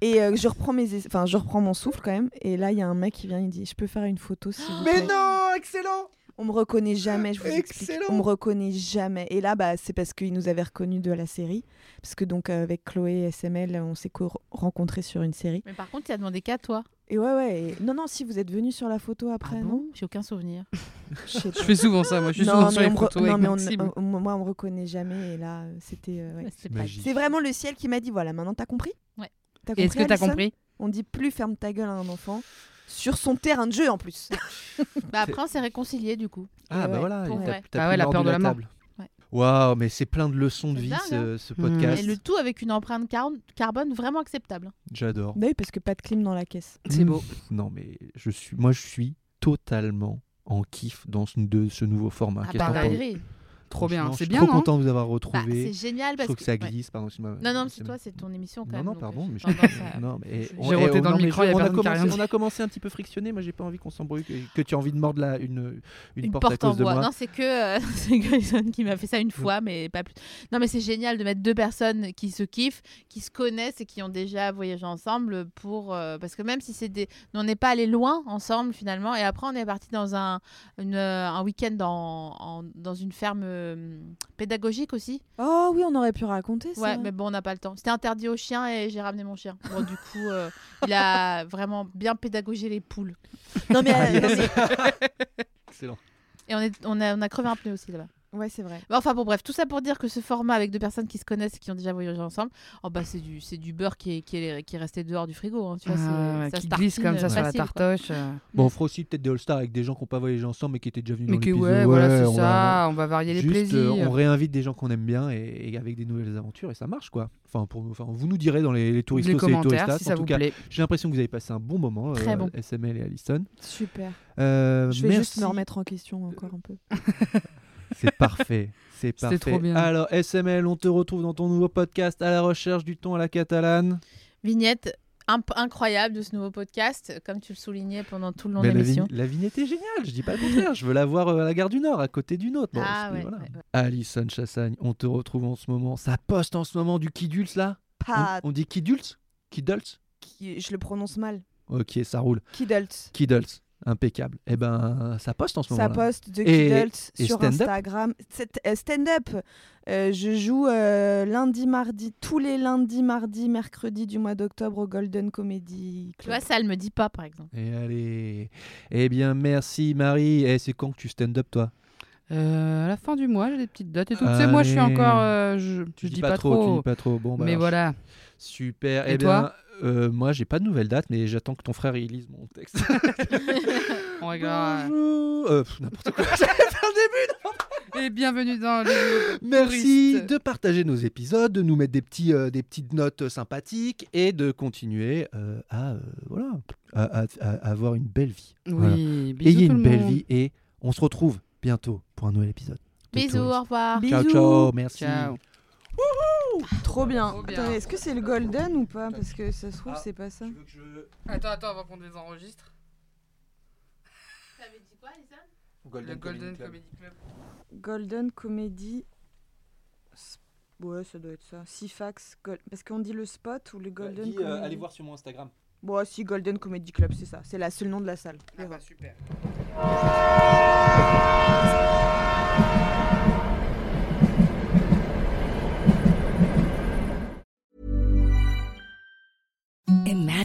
Et euh, je reprends mes, es- enfin, je reprends mon souffle quand même. Et là, il y a un mec qui vient, il dit, je peux faire une photo s'il vous Mais plaît non, excellent. On me reconnaît jamais, je vous explique. Excellent. On me reconnaît jamais. Et là, bah, c'est parce qu'ils nous avaient reconnus de la série. Parce que donc, avec Chloé et SML, on s'est co- rencontrés sur une série. Mais par contre, tu as demandé qu'à toi. Et ouais, ouais. et- Non, non, si vous êtes venus sur la photo après, Ah non bon J'ai aucun souvenir. Je sais Je pas. fais souvent ça, moi. Je suis non, souvent sur mais les on me re- photos non, avec mais on- Maxime. moi, on me reconnaît jamais. Et là, euh, c'était. euh, ouais. C'est Magie. pas- C'est vraiment le ciel qui m'a dit voilà, maintenant t'as compris Ouais. T'as Et Est-ce que t'as Alison compris On dit plus ferme ta gueule à un enfant sur son terrain de jeu en plus. Bah, après, on s'est réconciliés du coup. Ah Ouais, bah voilà, pour t'as Ah ouais, la peur de la mort. table. Waouh, mais c'est plein de leçons de vie dingue, ce, ce Mhm. podcast. Et le tout avec une empreinte car- carbone vraiment acceptable. J'adore. Bah oui, parce que pas de clim dans la caisse. C'est beau. Non mais je suis, moi je suis totalement en kiff dans ce, de ce nouveau format. Ah bah, que. Trop bien. C'est je bien, suis trop non content de vous avoir Bah, retrouvé. c'est génial je parce trouve que ça ouais. glisse, pardon. Non, non, c'est toi, c'est ton émission quand Non, même. non, pardon, euh, mais je- ça. Non, mais J'ai on- roté eh, dans le micro, je- y a on, a commencé, dit. on a commencé un petit peu frictionné. Moi, j'ai pas envie qu'on s'embrouille, que, que tu aies envie de mordre la, une, une, Une porte, porte, à cause en de bois. moi. Non, c'est que euh, c'est Grayson qui m'a fait ça une fois, mais pas plus. Non, mais c'est génial de mettre deux personnes qui se kiffent, qui se connaissent et qui ont déjà voyagé ensemble pour euh, parce que même si c'est des, on n'est pas allé loin ensemble finalement. Et après, on est parti dans un week-end dans en- dans une ferme euh, pédagogique aussi. Oh oui, on aurait pu raconter ça. Ouais, mais bon, on n'a pas le temps. C'était interdit aux chiens et j'ai ramené mon chien. Bon, du coup, euh, il a vraiment bien pédagogé les poules. Non mais, euh, non, mais- Excellent. Et on, est, on, a, on a crevé un pneu aussi là-bas. Ouais, c'est vrai. Enfin bon bref, tout ça pour dire que ce format avec deux personnes qui se connaissent et qui ont déjà voyagé ensemble, oh bah c'est du c'est du beurre qui est, qui est, qui est resté dehors du frigo. hein, tu vois, Ah, ouais, ça qui se glisse comme ça sur la tartoche. euh. Bon, on fera aussi peut-être des All-Stars avec des gens qui n'ont pas voyagé ensemble mais qui étaient déjà venus Mais dans que l'épisode. ouais, voilà, c'est va- ça. On va varier les Juste, euh, plaisirs. on réinvite des gens qu'on aime bien et, et avec des nouvelles aventures et ça marche quoi. Enfin, pour, enfin vous nous direz dans les, les touristos les et les touristas. si en ça tout vous cas, plaît. j'ai l'impression que vous avez passé un bon moment, Très euh, bon. SML et Alison. Super. Euh, Je vais merci. juste me remettre en question encore un peu. C'est parfait. C'est parfait. trop bien. Alors, SML, on te retrouve dans ton nouveau podcast à la recherche du ton à la catalane. Vignette imp- incroyable de ce nouveau podcast, comme tu le soulignais pendant tout le long de Mais l'émission. la vignette est géniale, je dis pas le contraire. je veux la voir euh, à la gare du Nord, à côté d'une autre. Bon, Ah ouais, voilà. ouais, ouais. Alison Chassagne, on te retrouve en ce moment. Ça poste en ce moment du Kidulce là? Pas on, on dit Kidulce Kidulce qui... Je le prononce mal. Ok, ça roule. Kidult. Kidulce, impeccable. Eh ben, ça poste en ce moment Ça poste de Et- Kidult et sur stand-up Instagram. C'est- euh, Stand-up. Euh, je joue euh, lundi, mardi, tous les lundis, mardi, mercredi du mois d'octobre au Golden Comedy Tu Club. vois, ça, elle me dit pas, par exemple. Et allez. Eh bien, merci Marie. Eh, c'est quand que tu stand-up toi? Euh, à la fin du mois, j'ai des petites dates et tout. Tu sais, moi, je suis encore. euh, je, Tu je dis pas, trop. tu dis pas trop. Bon, bah mais alors, voilà. Super. Et eh toi? bien, euh, moi, j'ai pas de nouvelle date, mais j'attends que ton frère il lise mon texte. On. Bonjour. Euh, pff, N'importe quoi. J'allais faire le début. Et bienvenue dans le. Merci Touriste. de partager nos épisodes, de nous mettre des, petits, euh, des petites notes sympathiques et de continuer euh, à, euh, voilà, à, à- à avoir une belle vie. Voilà. Oui, bisous Ayez tout une le belle monde. vie et on se retrouve bientôt pour un nouvel épisode. de Bisous, au revoir. Ciao, Bisous. ciao, merci. Ciao. Trop bien. Trop bien. Attendez, est-ce que c'est le golden ou pas? Parce que ça se trouve, Ah. c'est pas ça. Tu veux que je- Attends, attends, avant qu'on les enregistre. T'avais dit quoi, Le Golden Comedy Club. Golden Comedy. S- Ouais, ça doit être ça. Sifax. Gol- Parce qu'on dit le spot ou le Golden Dis, euh, Comedy? allez voir sur mon Instagram. Bon, si, Golden Comedy Club, c'est ça. C'est la seule nom de la salle. Ah bah super.